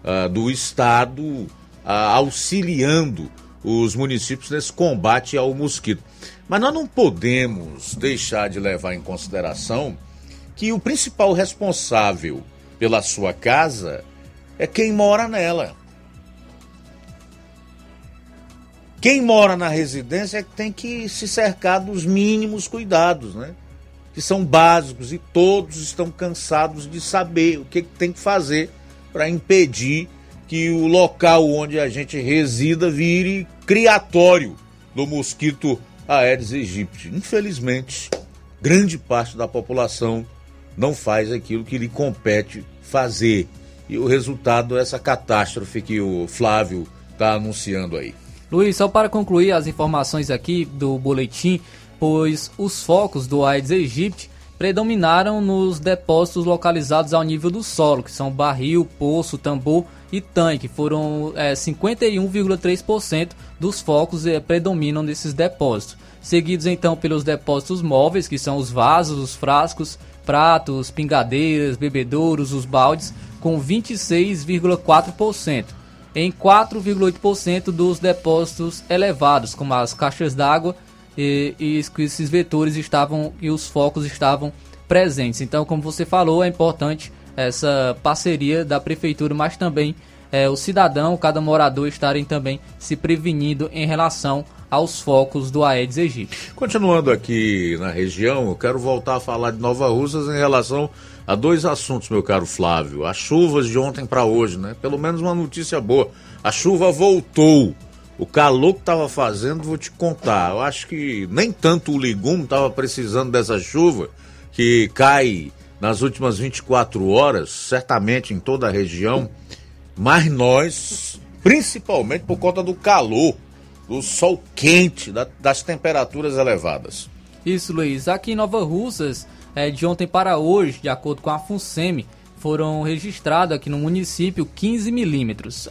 uh, do Estado, uh, auxiliando os municípios nesse combate ao mosquito. Mas nós não podemos deixar de levar em consideração que o principal responsável pela sua casa é quem mora nela. Quem mora na residência é tem que se cercar dos mínimos cuidados, né? Que são básicos e todos estão cansados de saber o que tem que fazer para impedir que o local onde a gente resida vire criatório do mosquito Aedes aegypti. Infelizmente, grande parte da população não faz aquilo que lhe compete fazer. E o resultado é essa catástrofe que o Flávio está anunciando aí. Luiz, só para concluir as informações aqui do boletim, pois os focos do Aedes aegypti predominaram nos depósitos localizados ao nível do solo, que são barril, poço, tambor e tanque. Foram é, 51,3% dos focos é, predominam nesses depósitos. Seguidos então pelos depósitos móveis, que são os vasos, os frascos, pratos, pingadeiras, bebedouros, os baldes, com 26,4%. Em 4,8% dos depósitos elevados, como as caixas d'água e, e esses vetores estavam e os focos estavam presentes. Então, como você falou, é importante essa parceria da prefeitura, mas também é, o cidadão, cada morador estarem também se prevenindo em relação aos focos do Aedes aegypti. Continuando aqui na região, eu quero voltar a falar de Nova Russas em relação a dois assuntos, meu caro Flávio. As chuvas de ontem para hoje, né? Pelo menos uma notícia boa. A chuva voltou. O calor que estava fazendo, vou te contar. Eu acho que nem tanto o legume estava precisando dessa chuva que cai nas últimas 24 horas, certamente em toda a região, mas nós, principalmente por conta do calor do sol quente, da, das temperaturas elevadas. Isso, Luiz. Aqui em Nova Russas, é, de ontem para hoje, de acordo com a FUNSEMI, foram registrados aqui no município 15 milímetros.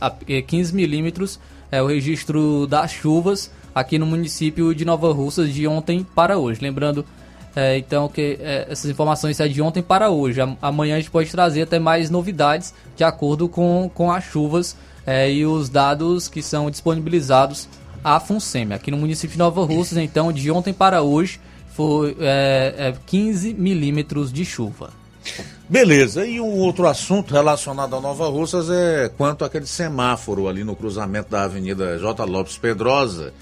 15 é, milímetros é o registro das chuvas aqui no município de Nova Russas de ontem para hoje. Lembrando, é, então, que é, essas informações são de ontem para hoje. Amanhã a gente pode trazer até mais novidades de acordo com, com as chuvas é, e os dados que são disponibilizados a FUNSEMI. Aqui no município de Nova Russas, então, de ontem para hoje, foi é, é, 15 milímetros de chuva. Beleza, e um outro assunto relacionado a Nova Russas é quanto àquele semáforo ali no cruzamento da Avenida J. Lopes Pedrosa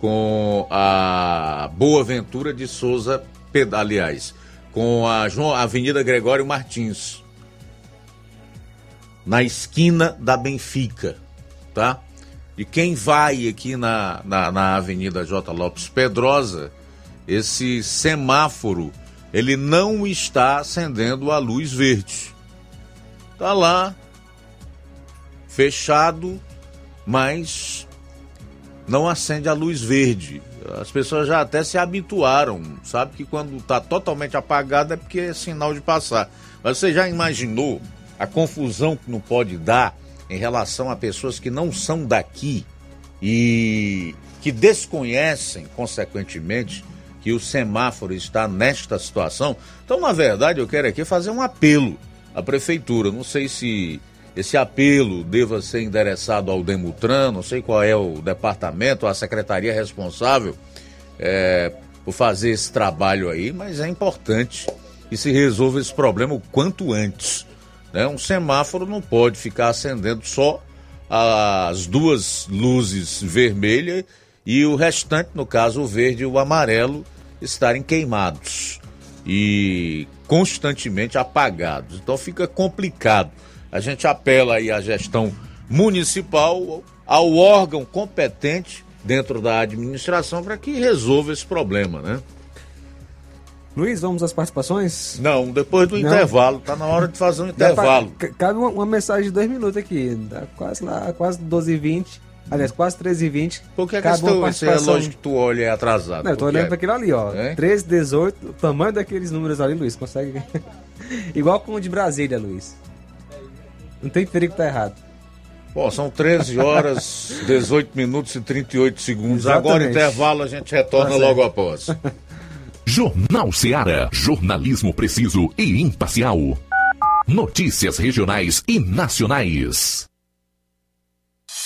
com a Boa Ventura de Souza, aliás, com a Avenida Gregório Martins, na esquina da Benfica, tá? E quem vai aqui na, na, na Avenida J. Lopes Pedrosa, esse semáforo, ele não está acendendo a luz verde. Tá lá, fechado, mas não acende a luz verde. As pessoas já até se habituaram, sabe que quando está totalmente apagado é porque é sinal de passar. Mas você já imaginou a confusão que não pode dar em relação a pessoas que não são daqui e que desconhecem, consequentemente, que o semáforo está nesta situação. Então, na verdade, eu quero aqui fazer um apelo à prefeitura. Não sei se esse apelo deva ser endereçado ao Demutran, não sei qual é o departamento, a secretaria responsável é, por fazer esse trabalho aí, mas é importante que se resolva esse problema o quanto antes. Né? Um semáforo não pode ficar acendendo só as duas luzes vermelha e o restante, no caso o verde e o amarelo, estarem queimados e constantemente apagados. Então fica complicado. A gente apela aí à gestão municipal, ao órgão competente dentro da administração para que resolva esse problema, né? Luiz, vamos às participações? Não, depois do Não. intervalo. Tá na hora de fazer um intervalo. Cabe uma, uma, mensagem de dois minutos aqui. Dá quase lá, quase 12 e 20 Aliás, quase 13h20. Por que, que Cabe esse participação- relógio que tu olha é atrasado? Não, eu tô olhando para aquilo ali, ó. É? 13, 18, o tamanho daqueles números ali, Luiz. Consegue. Igual com o de Brasília, Luiz. Não tem perigo que tá errado. Bom, são 13 horas, 18 minutos e 38 segundos. Agora, Exatamente. intervalo, a gente retorna certo. logo após. Jornal Seara. Jornalismo preciso e imparcial. Notícias regionais e nacionais.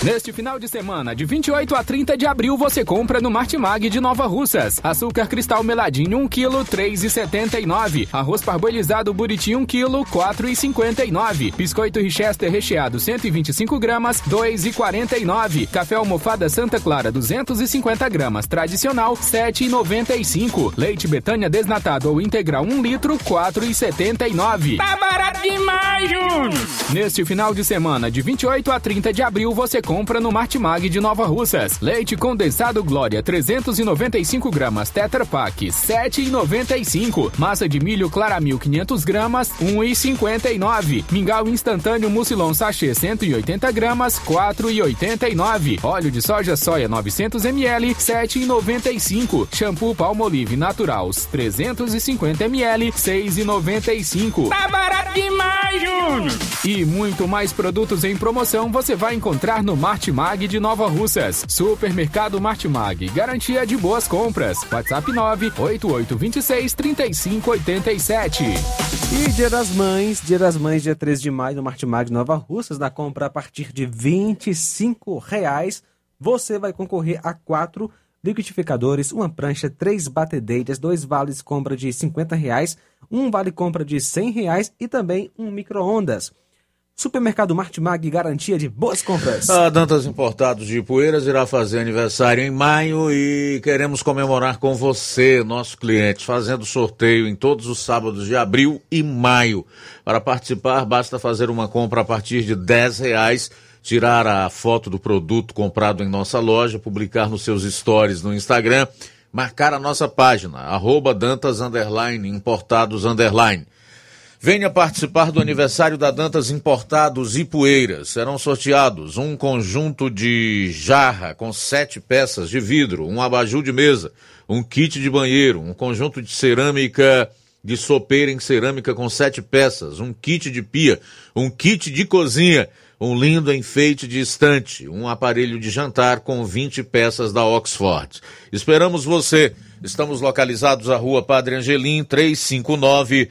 Neste final de semana, de 28 a 30 de abril, você compra no Martimag de Nova Russas. Açúcar cristal meladinho 1 kg, 3,79. Arroz parboilizado buriti 1 kg, 4,59. Biscoito Richester recheado 125 gramas, 2,49. Café almofada Santa Clara 250 gramas, tradicional 7,95. Leite Betânia desnatado ou integral 1 litro, 4,79. Tá barato demais, Júnior! Neste final de semana, de 28 a 30 de abril, você compra no Martimag de Nova Russas. Leite condensado Glória 395 gramas Tetra Pak 7,95. Massa de milho Claramil 500 gramas 1,59. Mingau instantâneo Mucilon sachê 180 gramas 4,89. Óleo de soja soia 900 ml 7,95. Shampoo Palmolive Natural 350 ml 6,95. Tá barato demais, Júnior! E muito mais produtos em promoção você vai encontrar no Martimag de Nova Russas. Supermercado Martimag, garantia de boas compras. WhatsApp 98826 3587. E Dia das Mães, Dia das Mães, dia 13 de maio, no Martimag Nova Russas, na compra a partir de 25 reais, você vai concorrer a quatro liquidificadores, uma prancha, três batedeiras, dois vales compra de 50 reais, um vale compra de 100 reais e também um micro-ondas. Supermercado Martimag, garantia de boas compras. A Dantas Importados de Poeiras irá fazer aniversário em maio e queremos comemorar com você, nosso cliente, fazendo sorteio em todos os sábados de abril e maio. Para participar, basta fazer uma compra a partir de 10 reais, tirar a foto do produto comprado em nossa loja, publicar nos seus stories no Instagram, marcar a nossa página, arroba Dantas Importados. Venha participar do aniversário da Dantas Importados e Poeiras. Serão sorteados um conjunto de jarra com sete peças de vidro, um abajur de mesa, um kit de banheiro, um conjunto de cerâmica de sopeira em cerâmica com sete peças, um kit de pia, um kit de cozinha, um lindo enfeite de estante, um aparelho de jantar com 20 peças da Oxford. Esperamos você. Estamos localizados à rua Padre Angelim 359,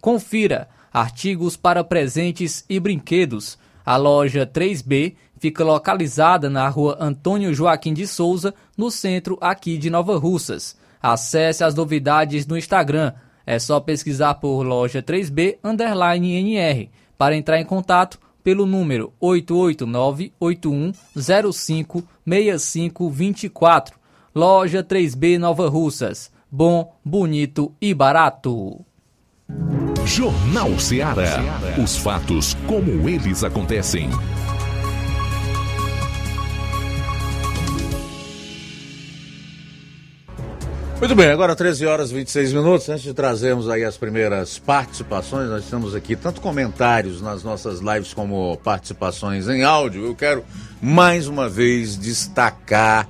Confira artigos para presentes e brinquedos. A loja 3B fica localizada na rua Antônio Joaquim de Souza, no centro aqui de Nova Russas. Acesse as novidades no Instagram. É só pesquisar por loja 3B underline NR para entrar em contato pelo número 889-8105-6524. Loja 3B Nova Russas. Bom, bonito e barato. Jornal Ceará. Os fatos como eles acontecem. Muito bem, agora 13 horas e 26 minutos. Antes de trazermos aí as primeiras participações, nós temos aqui tanto comentários nas nossas lives como participações em áudio. Eu quero mais uma vez destacar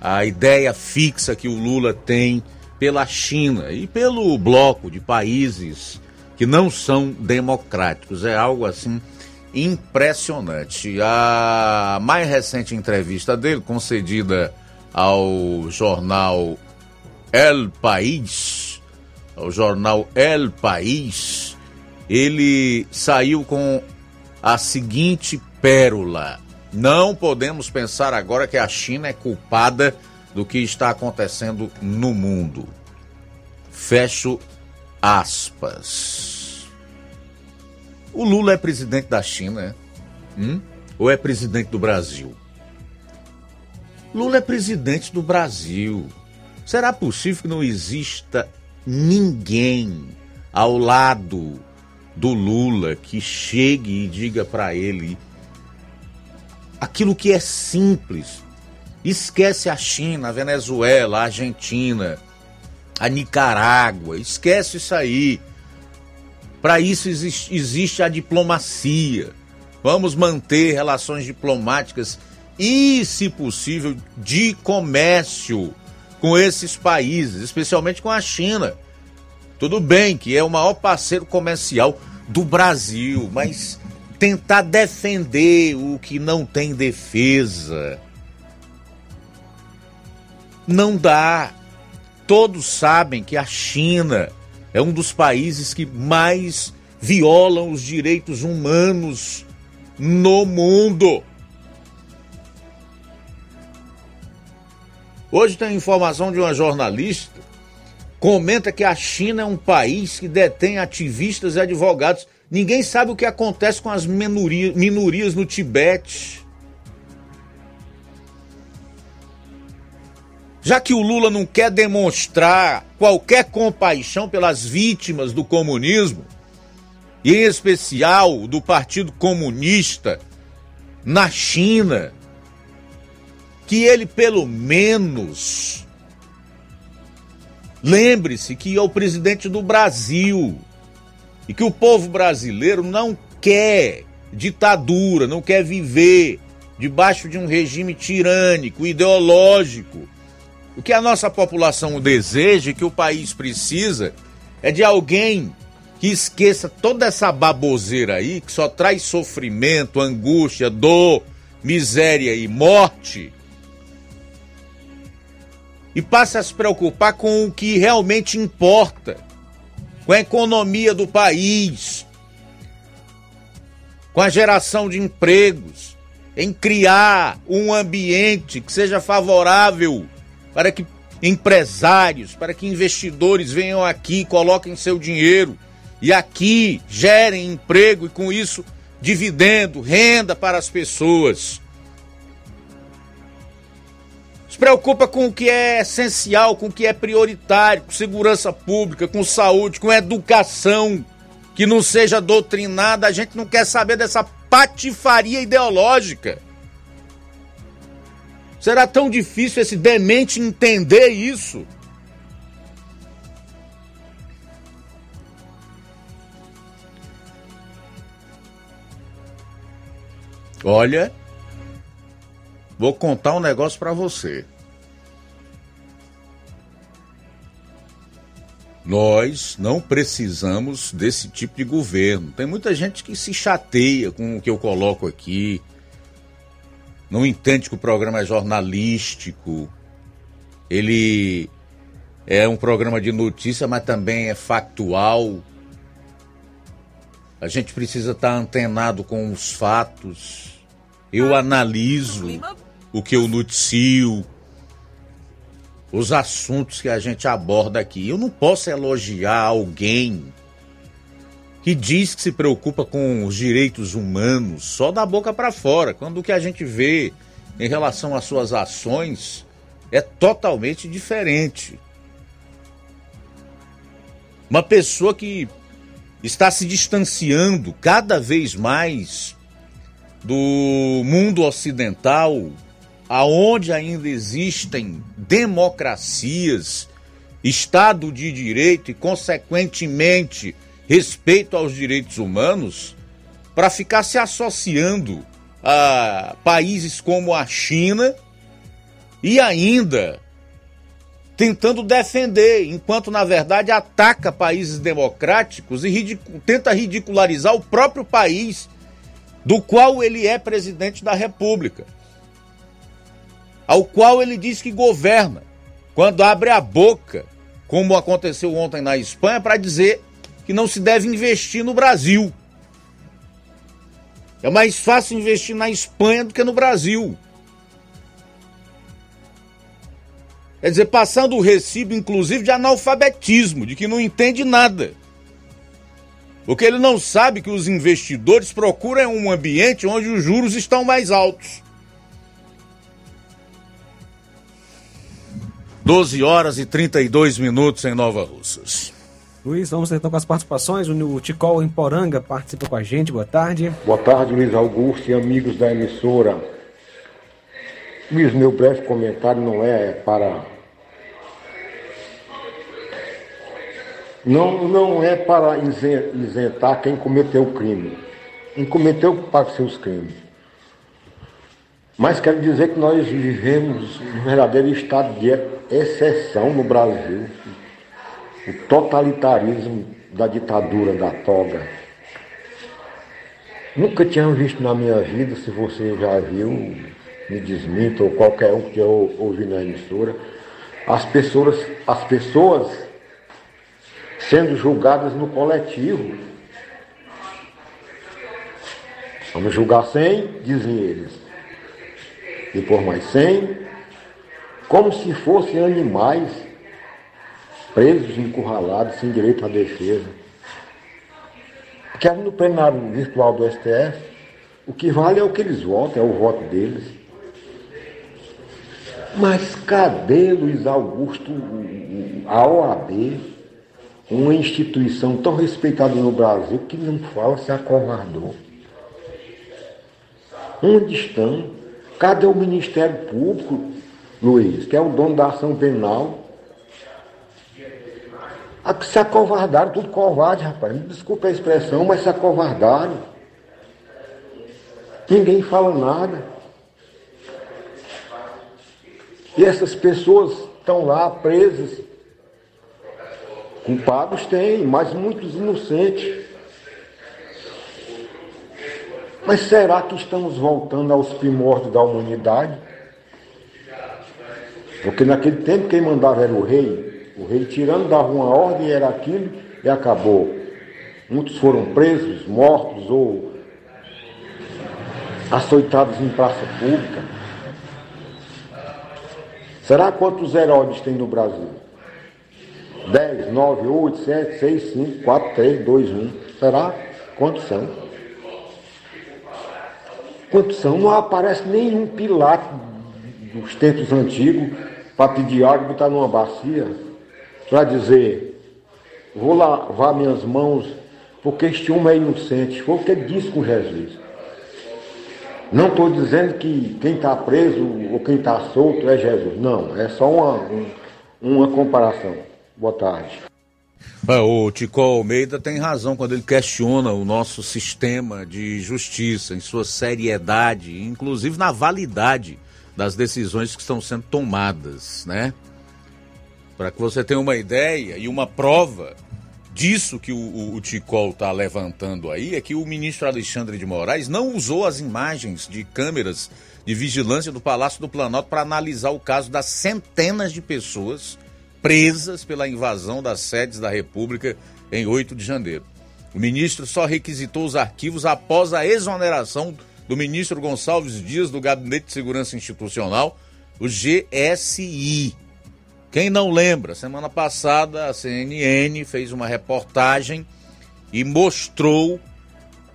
a ideia fixa que o Lula tem pela China e pelo bloco de países que não são democráticos. É algo assim impressionante. A mais recente entrevista dele, concedida ao jornal El País, ao jornal El País, ele saiu com a seguinte pérola: Não podemos pensar agora que a China é culpada do que está acontecendo no mundo. Fecho aspas. O Lula é presidente da China, é? Hum? Ou é presidente do Brasil? Lula é presidente do Brasil. Será possível que não exista ninguém ao lado do Lula que chegue e diga para ele aquilo que é simples? Esquece a China, a Venezuela, a Argentina, a Nicarágua, esquece isso aí. Para isso existe, a diplomacia. Vamos manter relações diplomáticas e, se possível, de comércio com esses países, especialmente com a China. Tudo bem que é o maior parceiro comercial do Brasil, mas tentar defender o que não tem defesa não dá. Todos sabem que a China é um dos países que mais violam os direitos humanos no mundo. Hoje tem informação de uma jornalista comenta que a China é um país que detém ativistas e advogados. Ninguém sabe o que acontece com as minorias no Tibete. Já que o Lula não quer demonstrar qualquer compaixão pelas vítimas do comunismo, e em especial do Partido Comunista na China, que ele pelo menos lembre-se que é o presidente do Brasil e que o povo brasileiro não quer ditadura, não quer viver debaixo de um regime tirânico, ideológico o que a nossa população deseja e que o país precisa é de alguém que esqueça toda essa baboseira aí, que só traz sofrimento, angústia, dor, miséria e morte. E passe a se preocupar com o que realmente importa, com a economia do país, com a geração de empregos, em criar um ambiente que seja favorável para que empresários, para que investidores venham aqui, coloquem seu dinheiro e aqui gerem emprego e com isso dividendo, renda para as pessoas. Se preocupa com o que é essencial, com o que é prioritário, com segurança pública, com saúde, com educação, que não seja doutrinada. A gente não quer saber dessa patifaria ideológica. Será tão difícil esse demente entender isso? Olha, vou contar um negócio para você. Nós não precisamos desse tipo de governo. Tem muita gente que se chateia com o que eu coloco aqui, não entende que o programa é jornalístico, ele é um programa de notícia, mas também é factual. A gente precisa estar antenado com os fatos. Eu analiso o que eu noticio, os assuntos que a gente aborda aqui. Eu não posso elogiar alguém que diz que se preocupa com os direitos humanos só da boca para fora, quando o que a gente vê em relação às suas ações é totalmente diferente. Uma pessoa que está se distanciando cada vez mais do mundo ocidental, aonde ainda existem democracias, Estado de Direito e, consequentemente, respeito aos direitos humanos para ficar se associando a países como a China e ainda tentando defender, enquanto na verdade ataca países democráticos e tenta ridicularizar o próprio país do qual ele é presidente da República, ao qual ele diz que governa, quando abre a boca, como aconteceu ontem na Espanha, para dizer que não se deve investir no Brasil. É mais fácil investir na Espanha do que no Brasil. Quer dizer, passando o recibo, inclusive, de analfabetismo, de que não entende nada. Porque ele não sabe que os investidores procuram um ambiente onde os juros estão mais altos. 12 horas e 32 minutos em Nova Russas. Luiz, vamos então com as participações. O Ticol em Poranga participa com a gente. Boa tarde. Boa tarde, Luiz Augusto e amigos da emissora. Luiz, meu breve comentário não é para. Não, não é para isentar quem cometeu o crime. Quem cometeu, paga seus crimes. Mas quero dizer que nós vivemos um verdadeiro estado de exceção no Brasil o totalitarismo da ditadura da toga. Nunca tinha visto na minha vida, se você já viu, me desminta, ou qualquer um que eu ouvi na emissora, as pessoas, as pessoas sendo julgadas no coletivo. Vamos julgar 100, dizem eles. E por mais 100, como se fossem animais presos, encurralados, sem direito à defesa. Porque no plenário virtual do STF, o que vale é o que eles votam, é o voto deles. Mas cadê, Luiz Augusto, a OAB, uma instituição tão respeitada no Brasil que não fala se acovardou? Onde estão? Cadê o Ministério Público, Luiz, que é o dono da ação penal? Se acovardaram, tudo covarde, rapaz. Me desculpe a expressão, mas se acovardaram. Ninguém fala nada. E essas pessoas estão lá presas. Culpados tem, mas muitos inocentes. Mas será que estamos voltando aos primórdios da humanidade? Porque naquele tempo quem mandava era o rei, o rei tirando dava uma ordem, era aquilo e acabou. Muitos foram presos, mortos ou açoitados em praça pública. Será quantos Herodes tem no Brasil? 10, 9, 8, 7, 6, 5, 4, 3, 2, 1. Será? Quantos são? Quantos são? Não aparece nenhum Pilato dos tempos antigos para pedir água e botar numa bacia para dizer: vou lavar minhas mãos porque este homem é inocente. Foi o que ele disse com Jesus. Não estou dizendo que quem está preso ou quem está solto é Jesus. Não, é só uma, uma comparação. Boa tarde. É, o Tico Almeida tem razão quando ele questiona o nosso sistema de justiça em sua seriedade, inclusive na validade das decisões que estão sendo tomadas, né? Para que você tenha uma ideia e uma prova disso que o, o, o Ticol está levantando aí é que o ministro Alexandre de Moraes não usou as imagens de câmeras de vigilância do Palácio do Planalto para analisar o caso das centenas de pessoas presas pela invasão das sedes da República em 8 de janeiro. O ministro só requisitou os arquivos após a exoneração do ministro Gonçalves Dias do Gabinete de Segurança Institucional, o GSI. Quem não lembra, semana passada a CNN fez uma reportagem e mostrou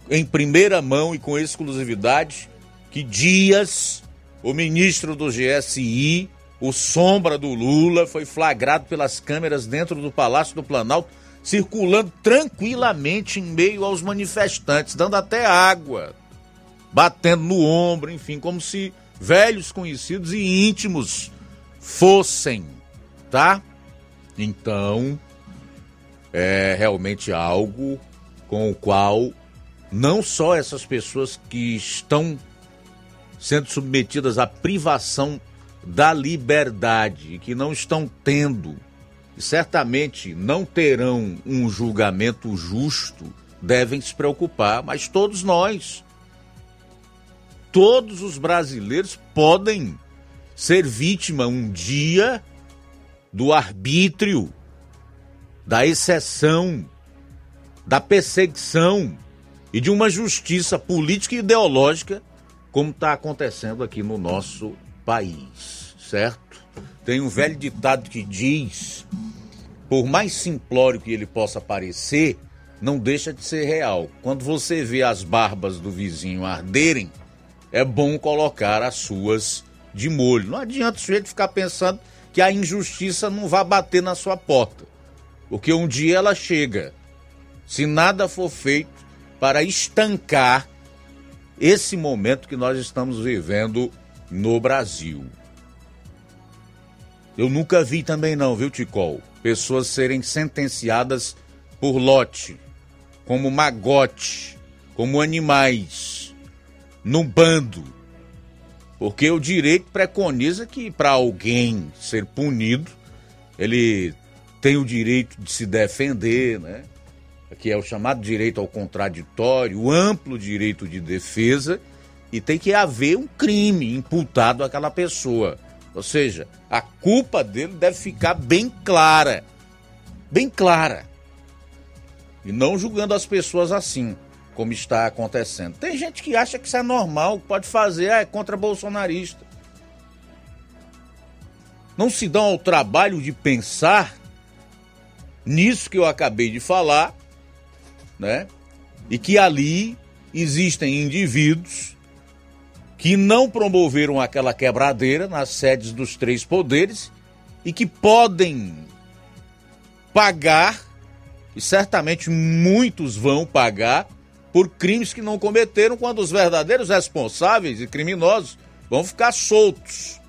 em primeira mão e com exclusividade que Dias, o ministro do GSI, o sombra do Lula, foi flagrado pelas câmeras dentro do Palácio do Planalto, circulando tranquilamente em meio aos manifestantes, dando até água, batendo no ombro, enfim, como se velhos conhecidos e íntimos fossem tá? Então, é realmente algo com o qual não só essas pessoas que estão sendo submetidas à privação da liberdade que não estão tendo e certamente não terão um julgamento justo, devem se preocupar, mas todos nós, todos os brasileiros podem ser vítima um dia do arbítrio, da exceção, da perseguição e de uma justiça política e ideológica, como está acontecendo aqui no nosso país, certo? Tem um velho ditado que diz: por mais simplório que ele possa parecer, não deixa de ser real. Quando você vê as barbas do vizinho arderem, é bom colocar as suas de molho. Não adianta o sujeito ficar pensando que a injustiça não vá bater na sua porta. Porque um dia ela chega. Se nada for feito para estancar esse momento que nós estamos vivendo no Brasil. Eu nunca vi também não, viu, Ticol? Pessoas serem sentenciadas por lote, como magote, como animais, num bando. Porque o direito preconiza que para alguém ser punido, ele tem o direito de se defender, né? Que é o chamado direito ao contraditório, o amplo direito de defesa, e tem que haver um crime imputado àquela pessoa. Ou seja, a culpa dele deve ficar bem clara. Bem clara. E não julgando as pessoas assim como está acontecendo. Tem gente que acha que isso é normal, pode fazer, ah, é contra bolsonarista. Não se dão ao trabalho de pensar nisso que eu acabei de falar, né? E que ali existem indivíduos que não promoveram aquela quebradeira nas sedes dos três poderes e que podem pagar, e certamente muitos vão pagar, por crimes que não cometeram, quando os verdadeiros responsáveis e criminosos vão ficar soltos.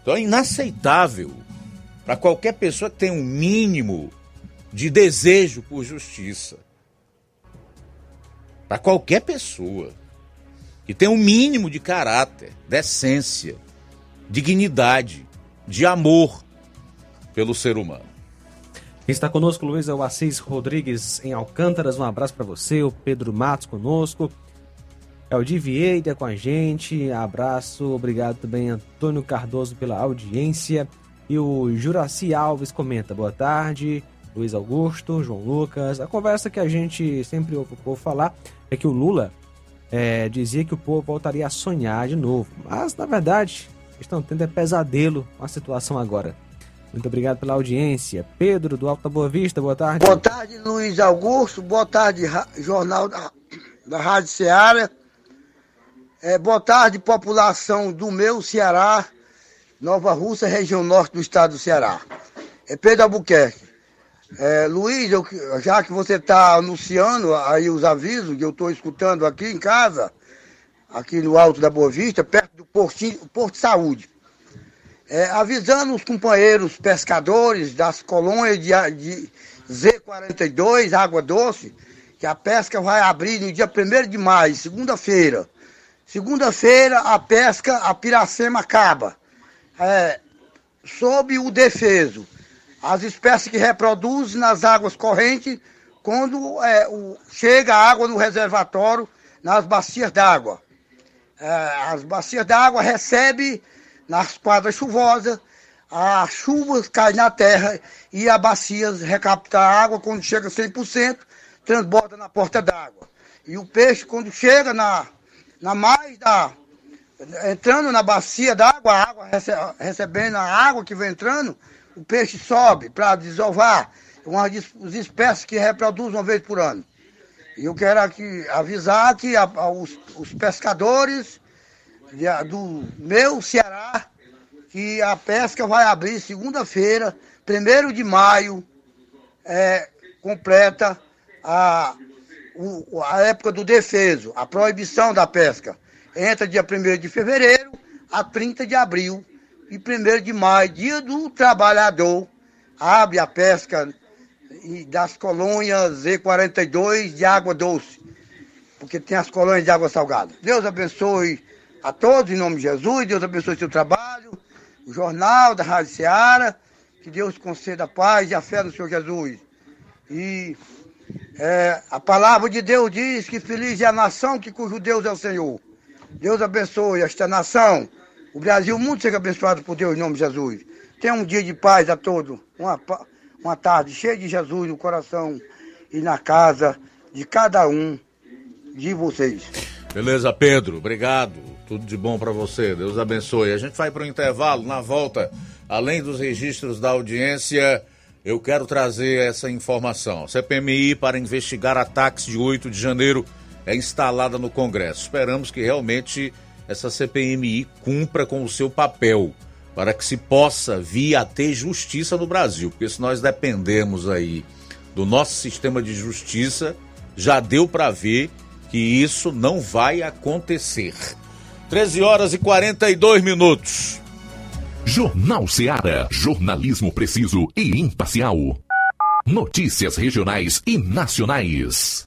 Então é inaceitável para qualquer pessoa que tenha um mínimo de desejo por justiça. Para qualquer pessoa que tenha um mínimo de caráter, decência, dignidade, de amor pelo ser humano. Está conosco, Luiz, Assis Rodrigues em Alcântaras. Um abraço para você. O Pedro Matos conosco. É o Vieira com a gente. Abraço. Obrigado também, Antônio Cardoso, pela audiência. E o Juraci Alves comenta: boa tarde. Luiz Augusto, João Lucas. A conversa que a gente sempre ouve falar é que o Lula é, dizia que o povo voltaria a sonhar de novo. Mas, na verdade, estão tendo é pesadelo com a situação agora. Muito obrigado pela audiência. Pedro, do Alto da Boa Vista, boa tarde. Boa tarde, Luiz Augusto. Boa tarde, Jornal da, da Rádio Ceará. É, boa tarde, população do meu Ceará, Nova Rússia, região norte do estado do Ceará. É Pedro Albuquerque. É, Luiz, eu- já que você está anunciando aí os avisos que eu estou escutando aqui em casa, aqui no Alto da Boa Vista, perto do Porto de Saúde. É, avisando os companheiros pescadores das colônias de, de Z42, Água Doce, que a pesca vai abrir no dia 1 de maio, segunda-feira. Segunda-feira a pesca, a Piracema acaba. É, sob o defeso, as espécies que reproduzem nas águas correntes, quando é, o- chega a água no reservatório, nas bacias d'água. É, as bacias d'água recebem nas quadras chuvosas, as chuvas caem na terra e a bacia recapta a água quando chega a 100%, transborda na porta d'água. E o peixe, quando chega na, na mais da. entrando na bacia d'água, água rece- recebendo a água que vem entrando, o peixe sobe para desovar. Uma das as espécies que reproduzem uma vez por ano. E eu quero aqui avisar que a- a- os, os pescadores do meu Ceará, que a pesca vai abrir segunda-feira, 1 de maio, é, completa a, o- a época do defeso, a proibição da pesca. Entra dia 1 de fevereiro a 30 de abril e 1 de maio, dia do trabalhador, abre a pesca das colônias Z42 de água doce, porque tem as colônias de água salgada. Deus abençoe a todos em nome de Jesus, Deus abençoe seu trabalho, o jornal da Rádio Seara, que Deus conceda a paz e a fé no Senhor Jesus. E é, a palavra de Deus diz que feliz é a nação que cujo Deus é o Senhor. Deus abençoe esta nação, o Brasil, o mundo seja abençoado por Deus em nome de Jesus. Tenha um dia de paz a todos, uma, uma tarde cheia de Jesus no coração e na casa de cada um de vocês. Beleza, Pedro, obrigado. Tudo de bom para você. Deus abençoe. A gente vai para o intervalo. Na volta, além dos registros da audiência, eu quero trazer essa informação. CPMI para investigar ataques de 8 de janeiro é instalada no Congresso. Esperamos que realmente essa CPMI cumpra com o seu papel para que se possa vir a ter justiça no Brasil, porque se nós dependemos aí do nosso sistema de justiça, já deu para ver que isso não vai acontecer. 13 horas e 42 minutos. Jornal Seara. Jornalismo preciso e imparcial. Notícias regionais e nacionais.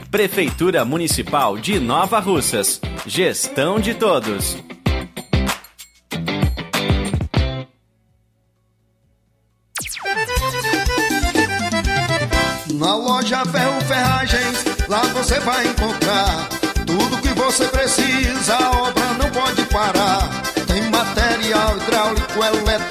Prefeitura Municipal de Nova Russas. Gestão de todos. Na loja Ferro Ferragens, lá você vai encontrar tudo que você precisa, a obra não pode parar. Tem material hidráulico, elétrico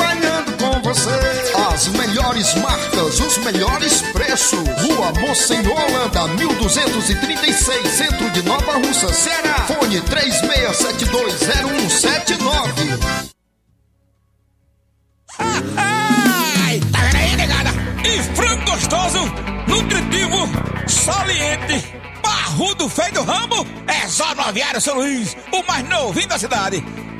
você. As melhores marcas, os melhores preços. Rua Monsenhor Holanda, 1236, centro de Nova Russa, Ceará. Fone 36720179. Ai, tá vendo aí, negada? E frango gostoso, nutritivo, saliente, barrudo feio do ramo, é só no Aviário São Luís, o mais novinho da cidade.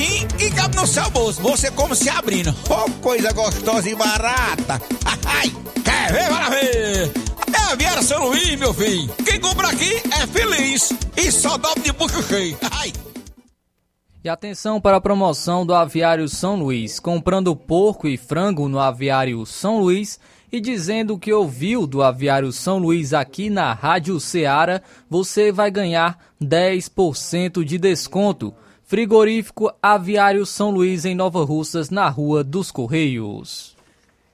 precinho e cabe no seu bolso. Você como se abrindo. Oh, coisa gostosa e barata. Ai, quer ver? Bora ver. É Aviário São Luís, meu filho. Quem compra aqui é feliz. E só dobra de bucho cheio. Ai. E atenção para a promoção do Aviário São Luís. Comprando porco e frango no Aviário São Luís e dizendo que ouviu do Aviário São Luís aqui na Rádio Ceará, você vai ganhar 10% de desconto. Frigorífico Aviário São Luís em Nova Russas, na Rua dos Correios.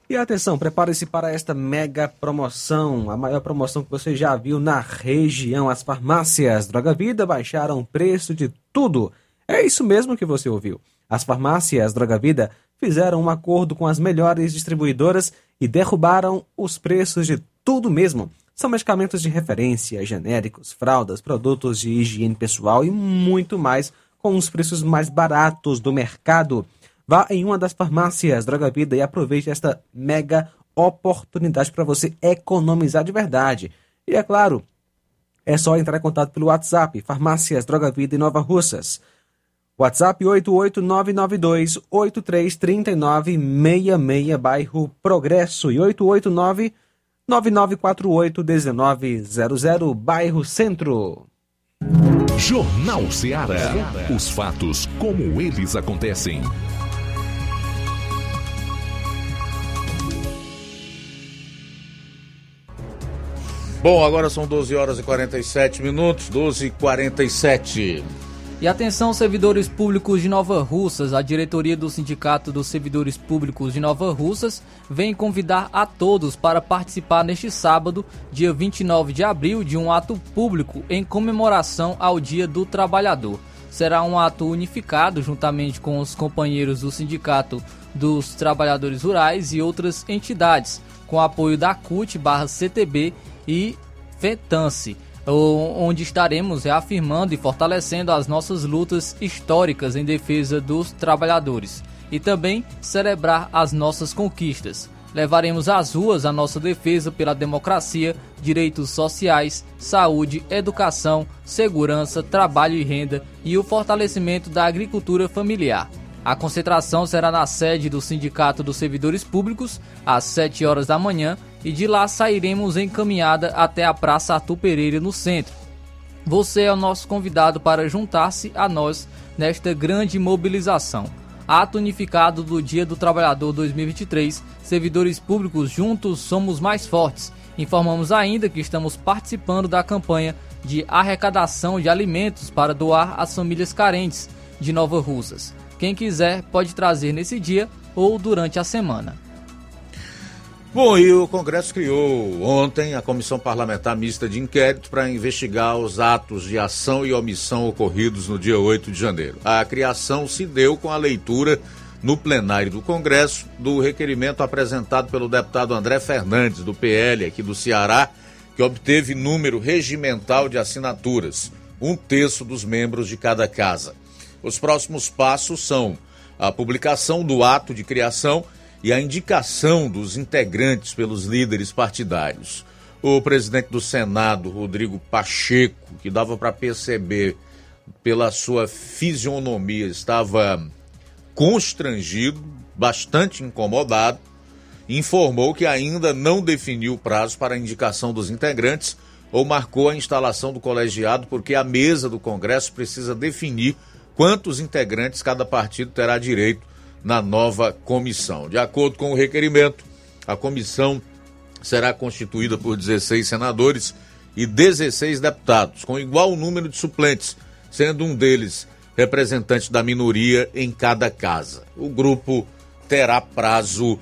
E atenção, prepare-se para esta mega promoção, a maior promoção que você já viu na região. As farmácias Droga Vida baixaram o preço de tudo. É isso mesmo que você ouviu. As farmácias Droga Vida fizeram um acordo com as melhores distribuidoras e derrubaram os preços de tudo mesmo. São medicamentos de referência, genéricos, fraldas, produtos de higiene pessoal e muito mais com os preços mais baratos do mercado. Vá em uma das farmácias Droga Vida e aproveite esta mega oportunidade para você economizar de verdade. E é claro, é só entrar em contato pelo WhatsApp Farmácias Droga Vida em Nova Russas. WhatsApp 88992 833966 bairro Progresso e 889 9948 1900 bairro Centro. Jornal Ceará. Os fatos como eles acontecem. Bom, agora são 12 horas e 47 minutos, 12 e 47. E atenção, servidores públicos de Nova Russas, a diretoria do Sindicato dos Servidores Públicos de Nova Russas vem convidar a todos para participar neste sábado, dia 29 de abril, de um ato público em comemoração ao Dia do Trabalhador. Será um ato unificado juntamente com os companheiros do Sindicato dos Trabalhadores Rurais e outras entidades, com apoio da CUT/CTB e FETANCE onde estaremos reafirmando e fortalecendo as nossas lutas históricas em defesa dos trabalhadores e também celebrar as nossas conquistas. Levaremos às ruas a nossa defesa pela democracia, direitos sociais, saúde, educação, segurança, trabalho e renda e o fortalecimento da agricultura familiar. A concentração será na sede do Sindicato dos Servidores Públicos às 7 horas da manhã e de lá sairemos em caminhada até a Praça Arthur Pereira no centro. Você é o nosso convidado para juntar-se a nós nesta grande mobilização. Ato unificado do Dia do Trabalhador 2023, servidores públicos juntos somos mais fortes. Informamos ainda que estamos participando da campanha de arrecadação de alimentos para doar às famílias carentes de Nova Russas. Quem quiser pode trazer nesse dia ou durante a semana. Bom, e o Congresso criou ontem a Comissão Parlamentar Mista de Inquérito para investigar os atos de ação e omissão ocorridos no dia 8 de janeiro. A criação se deu com a leitura no plenário do Congresso do requerimento apresentado pelo deputado André Fernandes, do PL aqui do Ceará, que obteve número regimental de assinaturas, um terço dos membros de cada casa. Os próximos passos são a publicação do ato de criação e a indicação dos integrantes pelos líderes partidários. O presidente do Senado, Rodrigo Pacheco, que dava para perceber pela sua fisionomia, estava constrangido, bastante incomodado, informou que ainda não definiu o prazo para a indicação dos integrantes ou marcou a instalação do colegiado porque a mesa do Congresso precisa definir quantos integrantes cada partido terá direito na nova comissão. De acordo com o requerimento, a comissão será constituída por 16 senadores e 16 deputados, com igual número de suplentes, sendo um deles representante da minoria em cada casa. O grupo terá prazo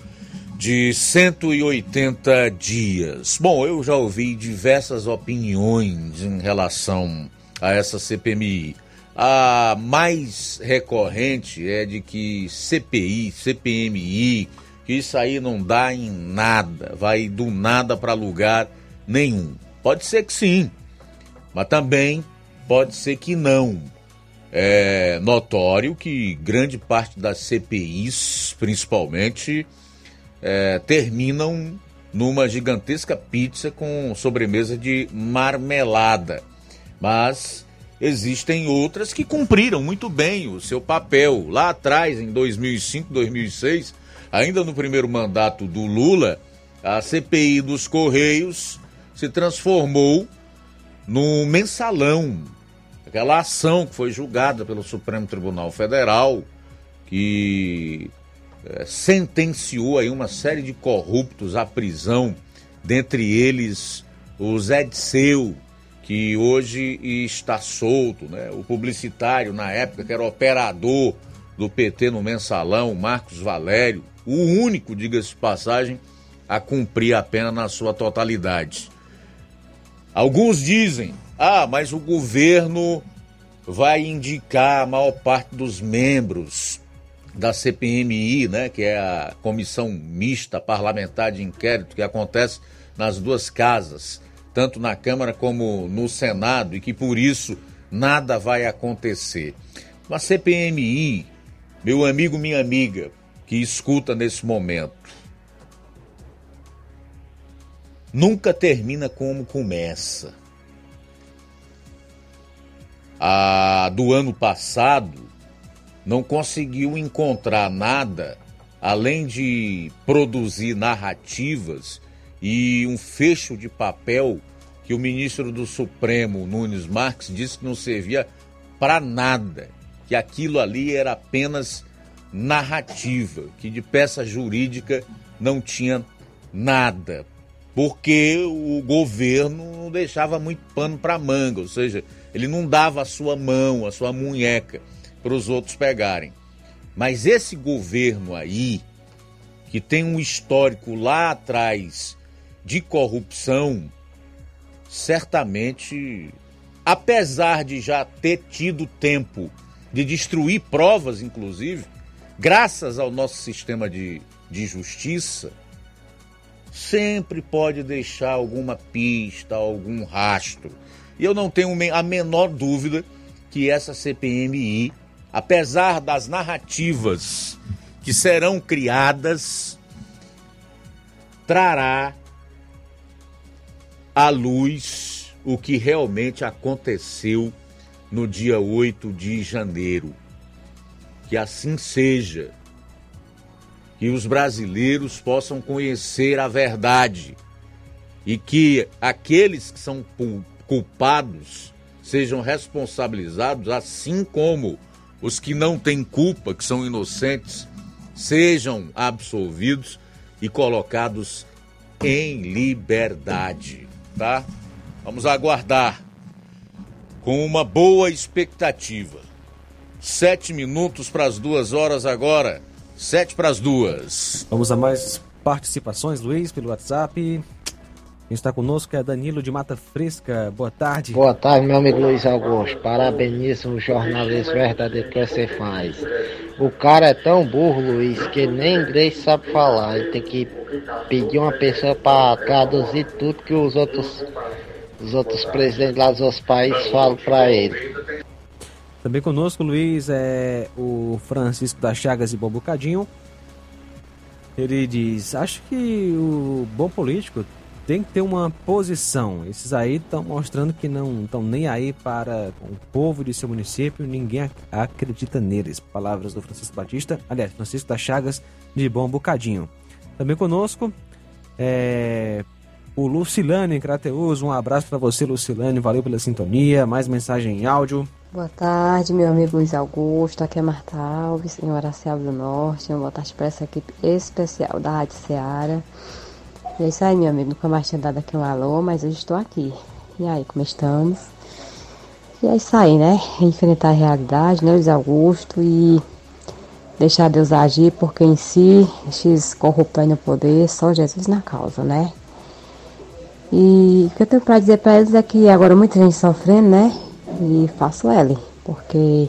de 180 dias. Bom, eu já ouvi diversas opiniões em relação a essa CPMI. A mais recorrente é de que CPI, CPMI, que isso aí não dá em nada, vai do nada para lugar nenhum. Pode ser que sim, mas também pode ser que não. É notório que grande parte das CPIs, principalmente, é, terminam numa gigantesca pizza com sobremesa de marmelada. Mas existem outras que cumpriram muito bem o seu papel. Lá atrás, em 2005, 2006, ainda no primeiro mandato do Lula, a CPI dos Correios se transformou num mensalão. Aquela ação que foi julgada pelo Supremo Tribunal Federal, que é, sentenciou aí uma série de corruptos à prisão, dentre eles o Zé Disseu, que hoje está solto, né? o publicitário na época que era operador do PT no mensalão, Marcos Valério, o único, diga-se de passagem, a cumprir a pena na sua totalidade. Alguns dizem: ah, mas o governo vai indicar a maior parte dos membros da CPMI, né, que é a Comissão Mista Parlamentar de Inquérito, que acontece nas duas casas, tanto na Câmara como no Senado, e que por isso nada vai acontecer. Uma CPMI, meu amigo, minha amiga, que escuta nesse momento. Nunca termina como começa. A do ano passado não conseguiu encontrar nada além de produzir narrativas e um fecho de papel que o ministro do Supremo, Nunes Marques, disse que não servia para nada, que aquilo ali era apenas narrativa, que de peça jurídica não tinha nada, porque o governo não deixava muito pano para manga, ou seja, ele não dava a sua mão, a sua munheca para os outros pegarem. Mas esse governo aí, que tem um histórico lá atrás de corrupção, certamente, apesar de já ter tido tempo de destruir provas, inclusive, graças ao nosso sistema de, de justiça, sempre pode deixar alguma pista, algum rastro. E eu não tenho a menor dúvida que essa CPMI, apesar das narrativas que serão criadas, trará à luz o que realmente aconteceu no dia 8 de janeiro. Que assim seja. Que os brasileiros possam conhecer a verdade. E que aqueles que são culpados sejam responsabilizados, assim como os que não têm culpa, que são inocentes, sejam absolvidos e colocados em liberdade, tá? Vamos aguardar com uma boa expectativa. Sete minutos para as duas horas agora. Sete para as duas. Vamos a mais participações, Luiz, pelo WhatsApp. Quem está conosco é Danilo de Mata Fresca. Boa tarde. Boa tarde, meu amigo Luiz Augusto. Parabenizo o jornalista verdadeiro que você faz. O cara é tão burro, Luiz, que nem inglês sabe falar. Ele tem que pedir uma pessoa para traduzir tudo que os outros, os outros presidentes lá dos outros países falam para ele. Também conosco, Luiz, é o Francisco das Chagas e Bom Bocadinho. Ele diz: Acho que o bom político tem que ter uma posição. Esses aí estão mostrando que não estão nem aí para o povo de seu município, ninguém acredita neles. Palavras do Francisco Batista, aliás, Francisco das Chagas de Bom Bocadinho. Também conosco é o Lucilane Crateus. Um abraço para você, Lucilane. Valeu pela sintonia. Mais mensagem em áudio. Boa tarde, meu amigo Luiz Augusto. Aqui é Marta Alves, em Horacial do Norte. Uma boa tarde para essa equipe especial da Rádio Ceará. E é isso aí, meu amigo. Nunca mais tinha dado aqui um alô, mas hoje estou aqui. E aí, como estamos? E é isso aí, né? Enfrentar a realidade, né, Luiz Augusto? E deixar Deus agir, porque em si, esses corruptos no poder, só Jesus na causa, né? E o que eu tenho para dizer para eles é que agora muita gente sofrendo, né? E faço L, porque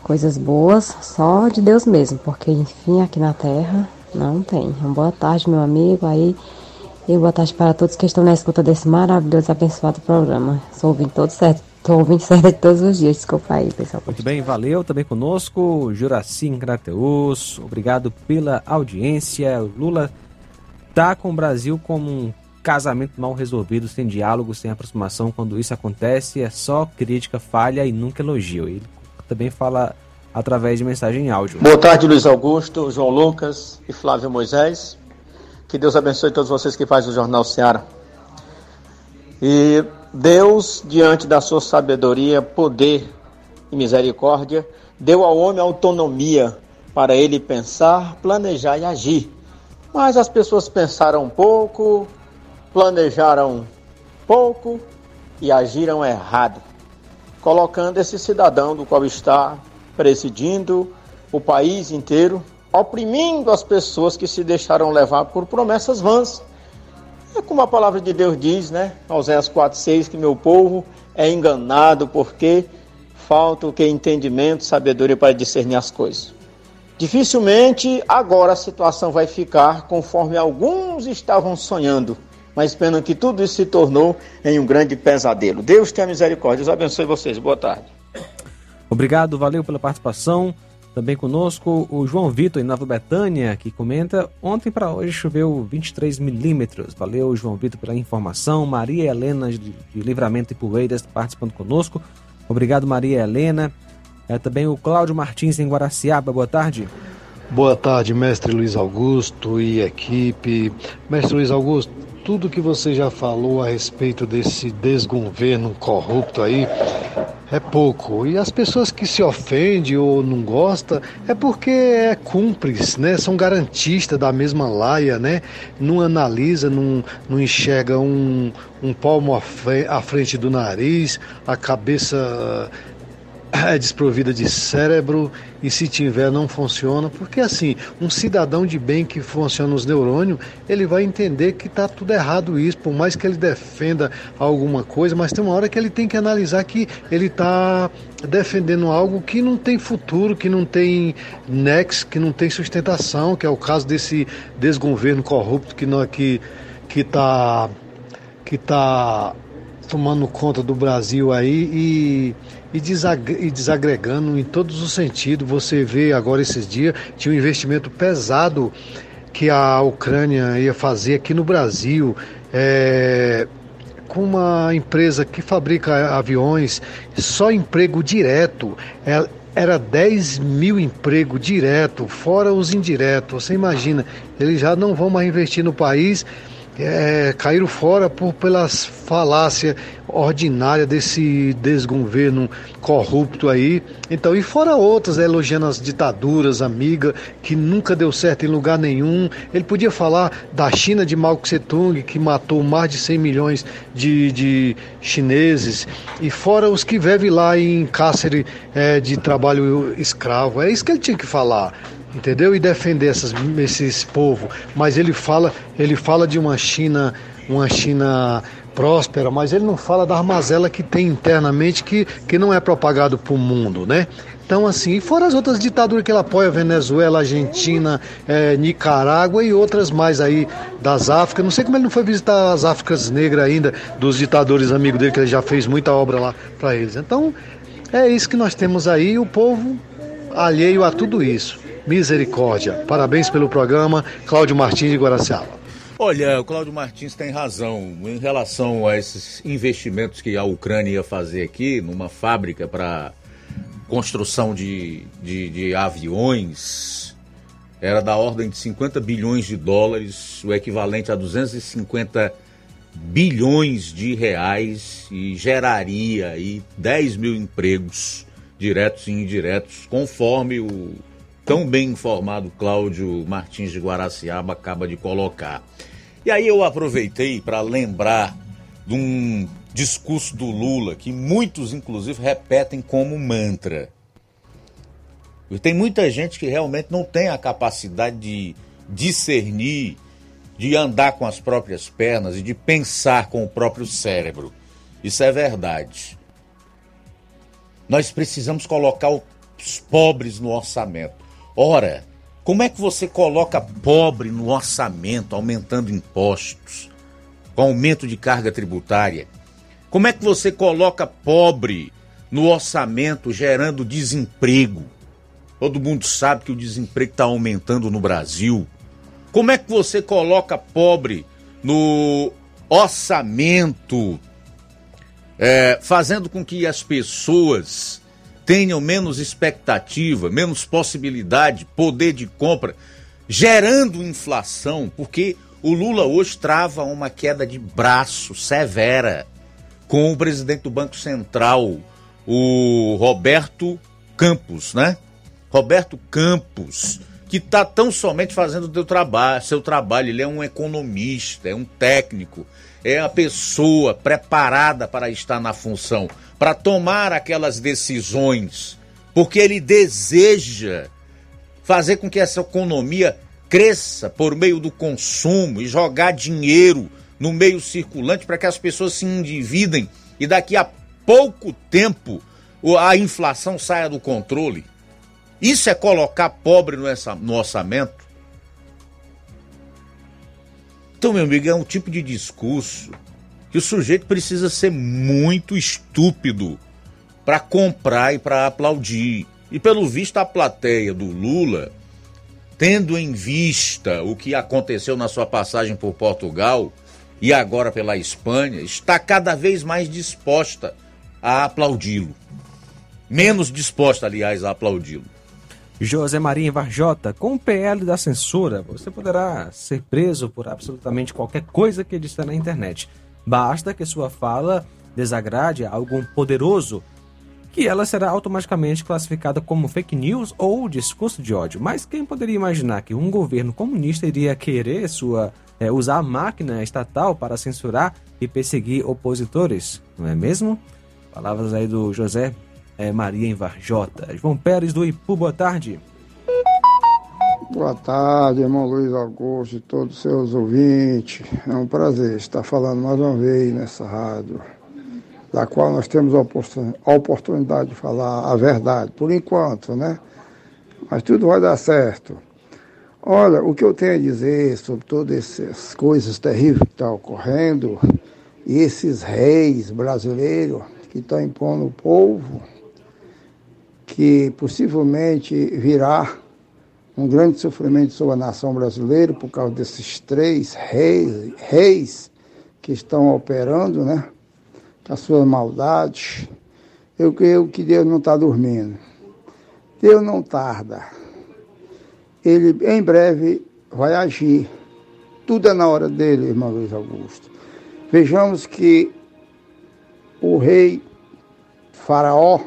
coisas boas só de Deus mesmo, porque enfim aqui na terra não tem. Boa tarde, meu amigo, aí e boa tarde para todos que estão na escuta desse maravilhoso abençoado programa. Sou ouvindo todo certo, estou ouvindo certo todos os dias, desculpa aí, pessoal. Muito bem, valeu também conosco, Juraci em Crateus, obrigado pela audiência. Lula tá com o Brasil como um casamento mal resolvido, sem diálogo, sem aproximação. Quando isso acontece, é só crítica, falha e nunca elogio. Ele também fala através de mensagem em áudio. Boa tarde, Luiz Augusto, João Lucas e Flávio Moisés. Que Deus abençoe todos vocês que fazem o Jornal Seara. E Deus, diante da sua sabedoria, poder e misericórdia, deu ao homem autonomia para ele pensar, planejar e agir. Mas as pessoas pensaram pouco, planejaram pouco e agiram errado, colocando esse cidadão do qual está presidindo o país inteiro, oprimindo as pessoas que se deixaram levar por promessas vãs. É como a palavra de Deus diz, né? Oséias 4,6, que meu povo é enganado porque falta o que? Entendimento, sabedoria para discernir as coisas. Dificilmente agora a situação vai ficar conforme alguns estavam sonhando mas pena que tudo isso se tornou em um grande pesadelo. Deus tenha misericórdia. Deus abençoe vocês. Boa tarde. Obrigado, valeu pela participação. Também conosco o João Vitor em Nova Betânia, que comenta: ontem para hoje choveu 23 milímetros. Valeu, João Vitor, pela informação. Maria Helena de Livramento e Poeiras participando conosco. Obrigado, Maria Helena. É, também o Cláudio Martins em Guaraciaba. Boa tarde. Boa tarde, mestre Luiz Augusto e equipe. Mestre Luiz Augusto, tudo que você já falou a respeito desse desgoverno corrupto aí é pouco. E as pessoas que se ofendem ou não gostam é porque é cúmplice, né? São garantistas da mesma laia, né? Não analisa, não, não enxerga um, um palmo à frente do nariz, a cabeça é desprovida de cérebro e se tiver não funciona, porque assim, um cidadão de bem que funciona os neurônios, ele vai entender que está tudo errado isso, por mais que ele defenda alguma coisa, mas tem uma hora que ele tem que analisar que ele está defendendo algo que não tem futuro, que não tem nexo, que não tem sustentação, que é o caso desse desgoverno corrupto que não que que está que tá tomando conta do Brasil aí e e, desagregando em todos os sentidos. Você vê agora esses dias, tinha um investimento pesado que a Ucrânia ia fazer aqui no Brasil. É, com uma empresa que fabrica aviões, só emprego direto. É, era 10 mil emprego direto, fora os indiretos. Você imagina, eles já não vão mais investir no país é, caíram fora por pelas falácias ordinárias desse desgoverno corrupto aí. Então, e fora outras, né, elogiando as ditaduras, amiga, que nunca deu certo em lugar nenhum. Ele podia falar da China de Mao Tse Tung, que matou mais de 100 milhões de, de chineses, e fora os que vivem lá em cárcere é, de trabalho escravo. É isso que ele tinha que falar entendeu? E defender essas, esses povos. Mas ele fala, ele fala de uma China, uma China próspera, mas ele não fala da armazela que tem internamente que, que não é propagado para o mundo, né? Então, assim, e fora as outras ditaduras que ele apoia, Venezuela, Argentina, é, Nicarágua e outras mais aí das Áfricas. Não sei como ele não foi visitar as Áfricas negras ainda, dos ditadores amigos dele, que ele já fez muita obra lá para eles. Então, é isso que nós temos aí, o povo alheio a tudo isso. Misericórdia. Parabéns pelo programa, Cláudio Martins de Guaraciaba. Olha, o Cláudio Martins tem razão em relação a esses investimentos que a Ucrânia ia fazer aqui numa fábrica para construção de, de, de, aviões. era da ordem de 50 bilhões de dólares, o equivalente a 250 bilhões de reais e geraria aí 10 mil empregos diretos e indiretos, conforme o tão bem informado Cláudio Martins de Guaraciaba acaba de colocar. E aí eu aproveitei para lembrar de um discurso do Lula que muitos inclusive repetem como mantra. E tem muita gente que realmente não tem a capacidade de discernir, de andar com as próprias pernas e de pensar com o próprio cérebro. Isso é verdade. Nós precisamos colocar os pobres no orçamento. Ora, como é que você coloca pobre no orçamento, aumentando impostos, com aumento de carga tributária? Como é que você coloca pobre no orçamento, gerando desemprego? Todo mundo sabe que o desemprego está aumentando no Brasil. Como é que você coloca pobre no orçamento, é, fazendo com que as pessoas tenham menos expectativa, menos possibilidade, poder de compra, gerando inflação, porque o Lula hoje trava uma queda de braço severa com o presidente do Banco Central, o Roberto Campos, né? Roberto Campos, que está tão somente fazendo seu trabalho, seu trabalho, ele é um economista, é um técnico, é a pessoa preparada para estar na função para tomar aquelas decisões, porque ele deseja fazer com que essa economia cresça por meio do consumo e jogar dinheiro no meio circulante para que as pessoas se endividem e daqui a pouco tempo a inflação saia do controle. Isso é colocar pobre no orçamento. Então, meu amigo, é um tipo de discurso que o sujeito precisa ser muito estúpido para comprar e para aplaudir. E pelo visto a plateia do Lula, tendo em vista o que aconteceu na sua passagem por Portugal e agora pela Espanha, está cada vez mais disposta a aplaudi-lo. Menos disposta, aliás, a aplaudi-lo. José Maria Varjota, com o PL da censura, você poderá ser preso por absolutamente qualquer coisa que disser na internet. Basta que sua fala desagrade a algum poderoso, que ela será automaticamente classificada como fake news ou discurso de ódio. Mas quem poderia imaginar que um governo comunista iria querer sua é, usar a máquina estatal para censurar e perseguir opositores, não é mesmo? Palavras aí do José é, Maria em Varjota. João Pérez do Ipu, boa tarde. Boa tarde, irmão Luiz Augusto e todos os seus ouvintes. É um prazer estar falando mais uma vez nessa rádio, da qual nós temos a oportunidade de falar a verdade, por enquanto, né? Mas tudo vai dar certo. Olha, o que eu tenho a dizer sobre todas essas coisas terríveis que estão ocorrendo, e esses reis brasileiros que estão impondo o povo, que possivelmente virá um grande sofrimento sobre a nação brasileira por causa desses três reis, reis que estão operando, né? Com as suas maldades. Eu creio que Deus não está dormindo. Deus não tarda. Ele em breve vai agir. Tudo é na hora dele, irmão Luiz Augusto. Vejamos que o rei Faraó,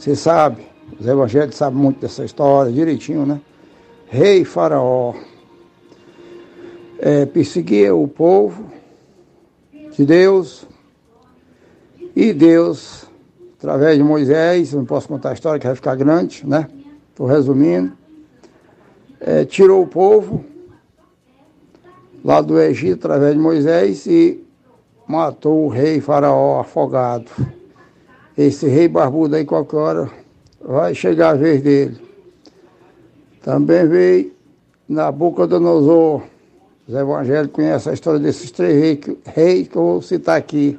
você sabe, os evangelhos sabem muito dessa história, direitinho, né? Rei Faraó é, perseguia o povo de Deus e Deus, através de Moisés, não posso contar a história que vai ficar grande, né? Estou resumindo. É, tirou o povo lá do Egito através de Moisés e matou o rei Faraó afogado. Esse rei barbudo aí qualquer hora vai chegar a vez dele. Também veio Nabucodonosor. Os evangélicos conhecem a história desses três reis, reis que eu vou citar aqui.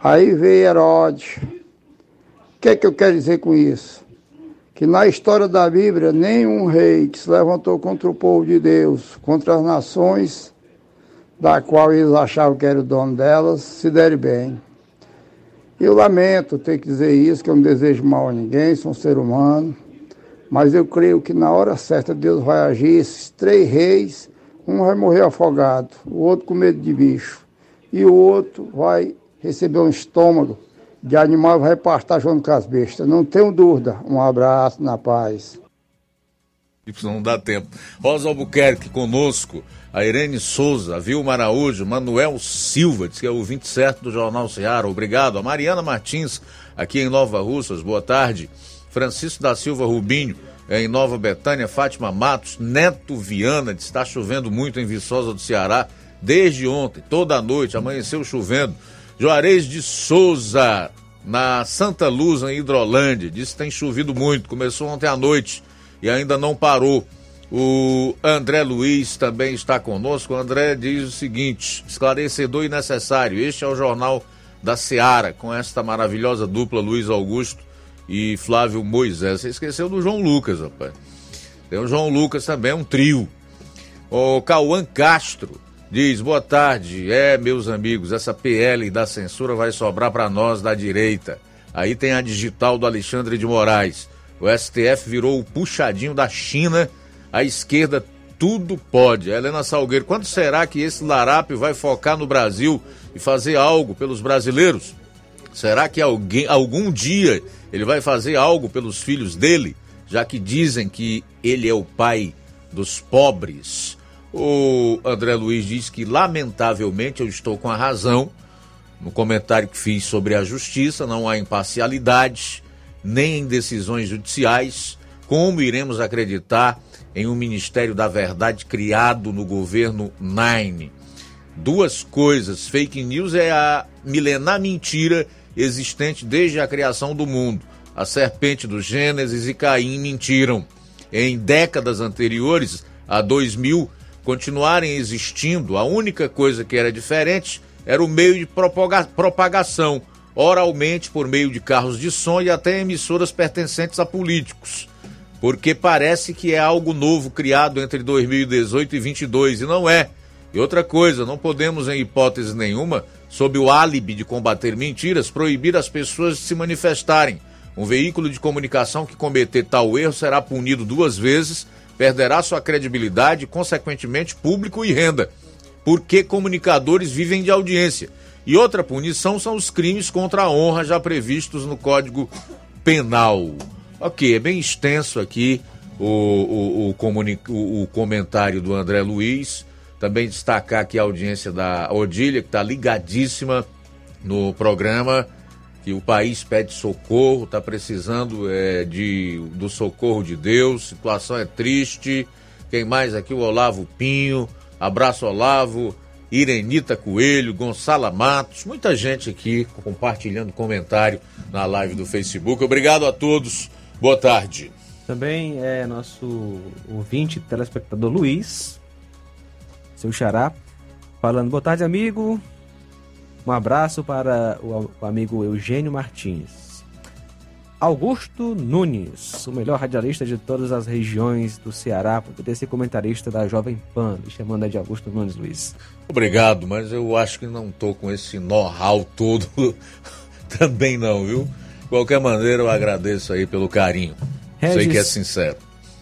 Aí veio Herodes. O que é que eu quero dizer com isso? Que na história da Bíblia, nenhum rei que se levantou contra o povo de Deus, contra as nações, da qual eles achavam que era o dono delas, se deram bem. Eu lamento ter que dizer isso, que eu não desejo mal a ninguém, sou um ser humano. Mas eu creio que na hora certa Deus vai agir. Esses três reis, um vai morrer afogado, o outro com medo de bicho, e o outro vai receber um estômago de animal e vai pastar junto com as bestas. Não tenho dúvida. Um abraço, na paz. Não dá tempo. Rosa Albuquerque conosco, a Irene Souza, a Vilma Araújo, Manuel Silva, diz que é o 20 certo do Jornal Ceará. Obrigado. A Mariana Martins, aqui em Nova Russas, boa tarde. Francisco da Silva Rubinho, em Nova Betânia, Fátima Matos, Neto Viana, diz, está chovendo muito em Viçosa do Ceará desde ontem, toda a noite, amanheceu chovendo. Juarez de Souza, na Santa Luz, em Hidrolândia, diz que tem chovido muito, começou ontem à noite e ainda não parou. O André Luiz também está conosco. O André diz o seguinte: esclarecedor e necessário. Este é o jornal da Seara, com esta maravilhosa dupla Luiz Augusto e Flávio Moisés. Você esqueceu do João Lucas, rapaz. Tem o João Lucas também, um trio. O Cauã Castro diz: boa tarde. É, meus amigos, essa PL da censura vai sobrar para nós da direita. Aí tem a digital do Alexandre de Moraes. O STF virou o puxadinho da China, a esquerda tudo pode. Helena Salgueiro, quando será que esse larápio vai focar no Brasil e fazer algo pelos brasileiros? Será que alguém, algum dia ele vai fazer algo pelos filhos dele, já que dizem que ele é o pai dos pobres? O André Luiz diz que, lamentavelmente, eu estou com a razão no comentário que fiz sobre a justiça, não há imparcialidade nem em decisões judiciais. Como iremos acreditar em um Ministério da Verdade criado no governo Nine? Duas coisas: fake news é a milenar mentira existente desde a criação do mundo. A serpente do Gênesis e Caim mentiram. Em décadas anteriores, a 2000, continuarem existindo, a única coisa que era diferente era o meio de propaga propagação, oralmente por meio de carros de som e até emissoras pertencentes a políticos. Porque parece que é algo novo criado entre 2018 e 22 e não é. E outra coisa, não podemos em hipótese nenhuma, sob o álibi de combater mentiras, proibir as pessoas de se manifestarem. Um veículo de comunicação que cometer tal erro será punido duas vezes, perderá sua credibilidade, consequentemente público e renda. Porque comunicadores vivem de audiência e outra punição são os crimes contra a honra já previstos no Código Penal. Ok, é bem extenso aqui o, o, o, o, o comentário do André Luiz. Também destacar aqui a audiência da Odília, que está ligadíssima no programa, que o país pede socorro, está precisando é, de, do socorro de Deus, situação é triste. Quem mais aqui? O Olavo Pinho. Abraço, Olavo. Irenita Coelho, Gonçala Matos, muita gente aqui compartilhando comentário na live do Facebook. Obrigado a todos. Boa tarde. Também é nosso ouvinte, telespectador Luiz, seu xará, falando: boa tarde, amigo. Um abraço para o amigo Eugênio Martins. Augusto Nunes, o melhor radialista de todas as regiões do Ceará, por poder ser comentarista da Jovem Pan. Chamando de Augusto Nunes, Luiz. Obrigado, mas eu acho que não tô com esse know-how todo também não, viu? Qualquer maneira, eu agradeço aí pelo carinho. Regis, Sei que é sincero.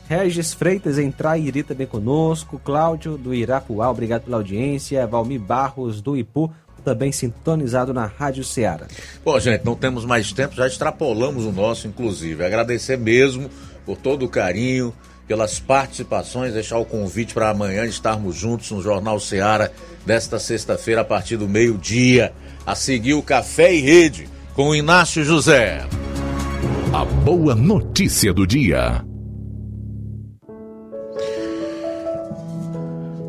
Regis Freitas em Trairi também conosco, Cláudio do Irapuá, obrigado pela audiência, Valmir Barros do Ipu, também sintonizado na Rádio Ceará. Bom, gente, não temos mais tempo, já extrapolamos o nosso, inclusive. Agradecer mesmo por todo o carinho, pelas participações, deixar o convite para amanhã estarmos juntos no Jornal Ceará desta sexta-feira a partir do meio-dia. A seguir o Café e Rede com Inácio José. A boa notícia do dia.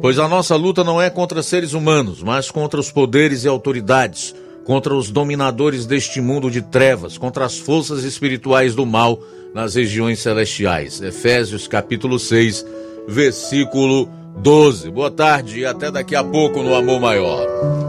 Pois a nossa luta não é contra seres humanos, mas contra os poderes e autoridades, contra os dominadores deste mundo de trevas, contra as forças espirituais do mal nas regiões celestiais. Efésios capítulo 6, versículo 12. Boa tarde e até daqui a pouco no Amor Maior.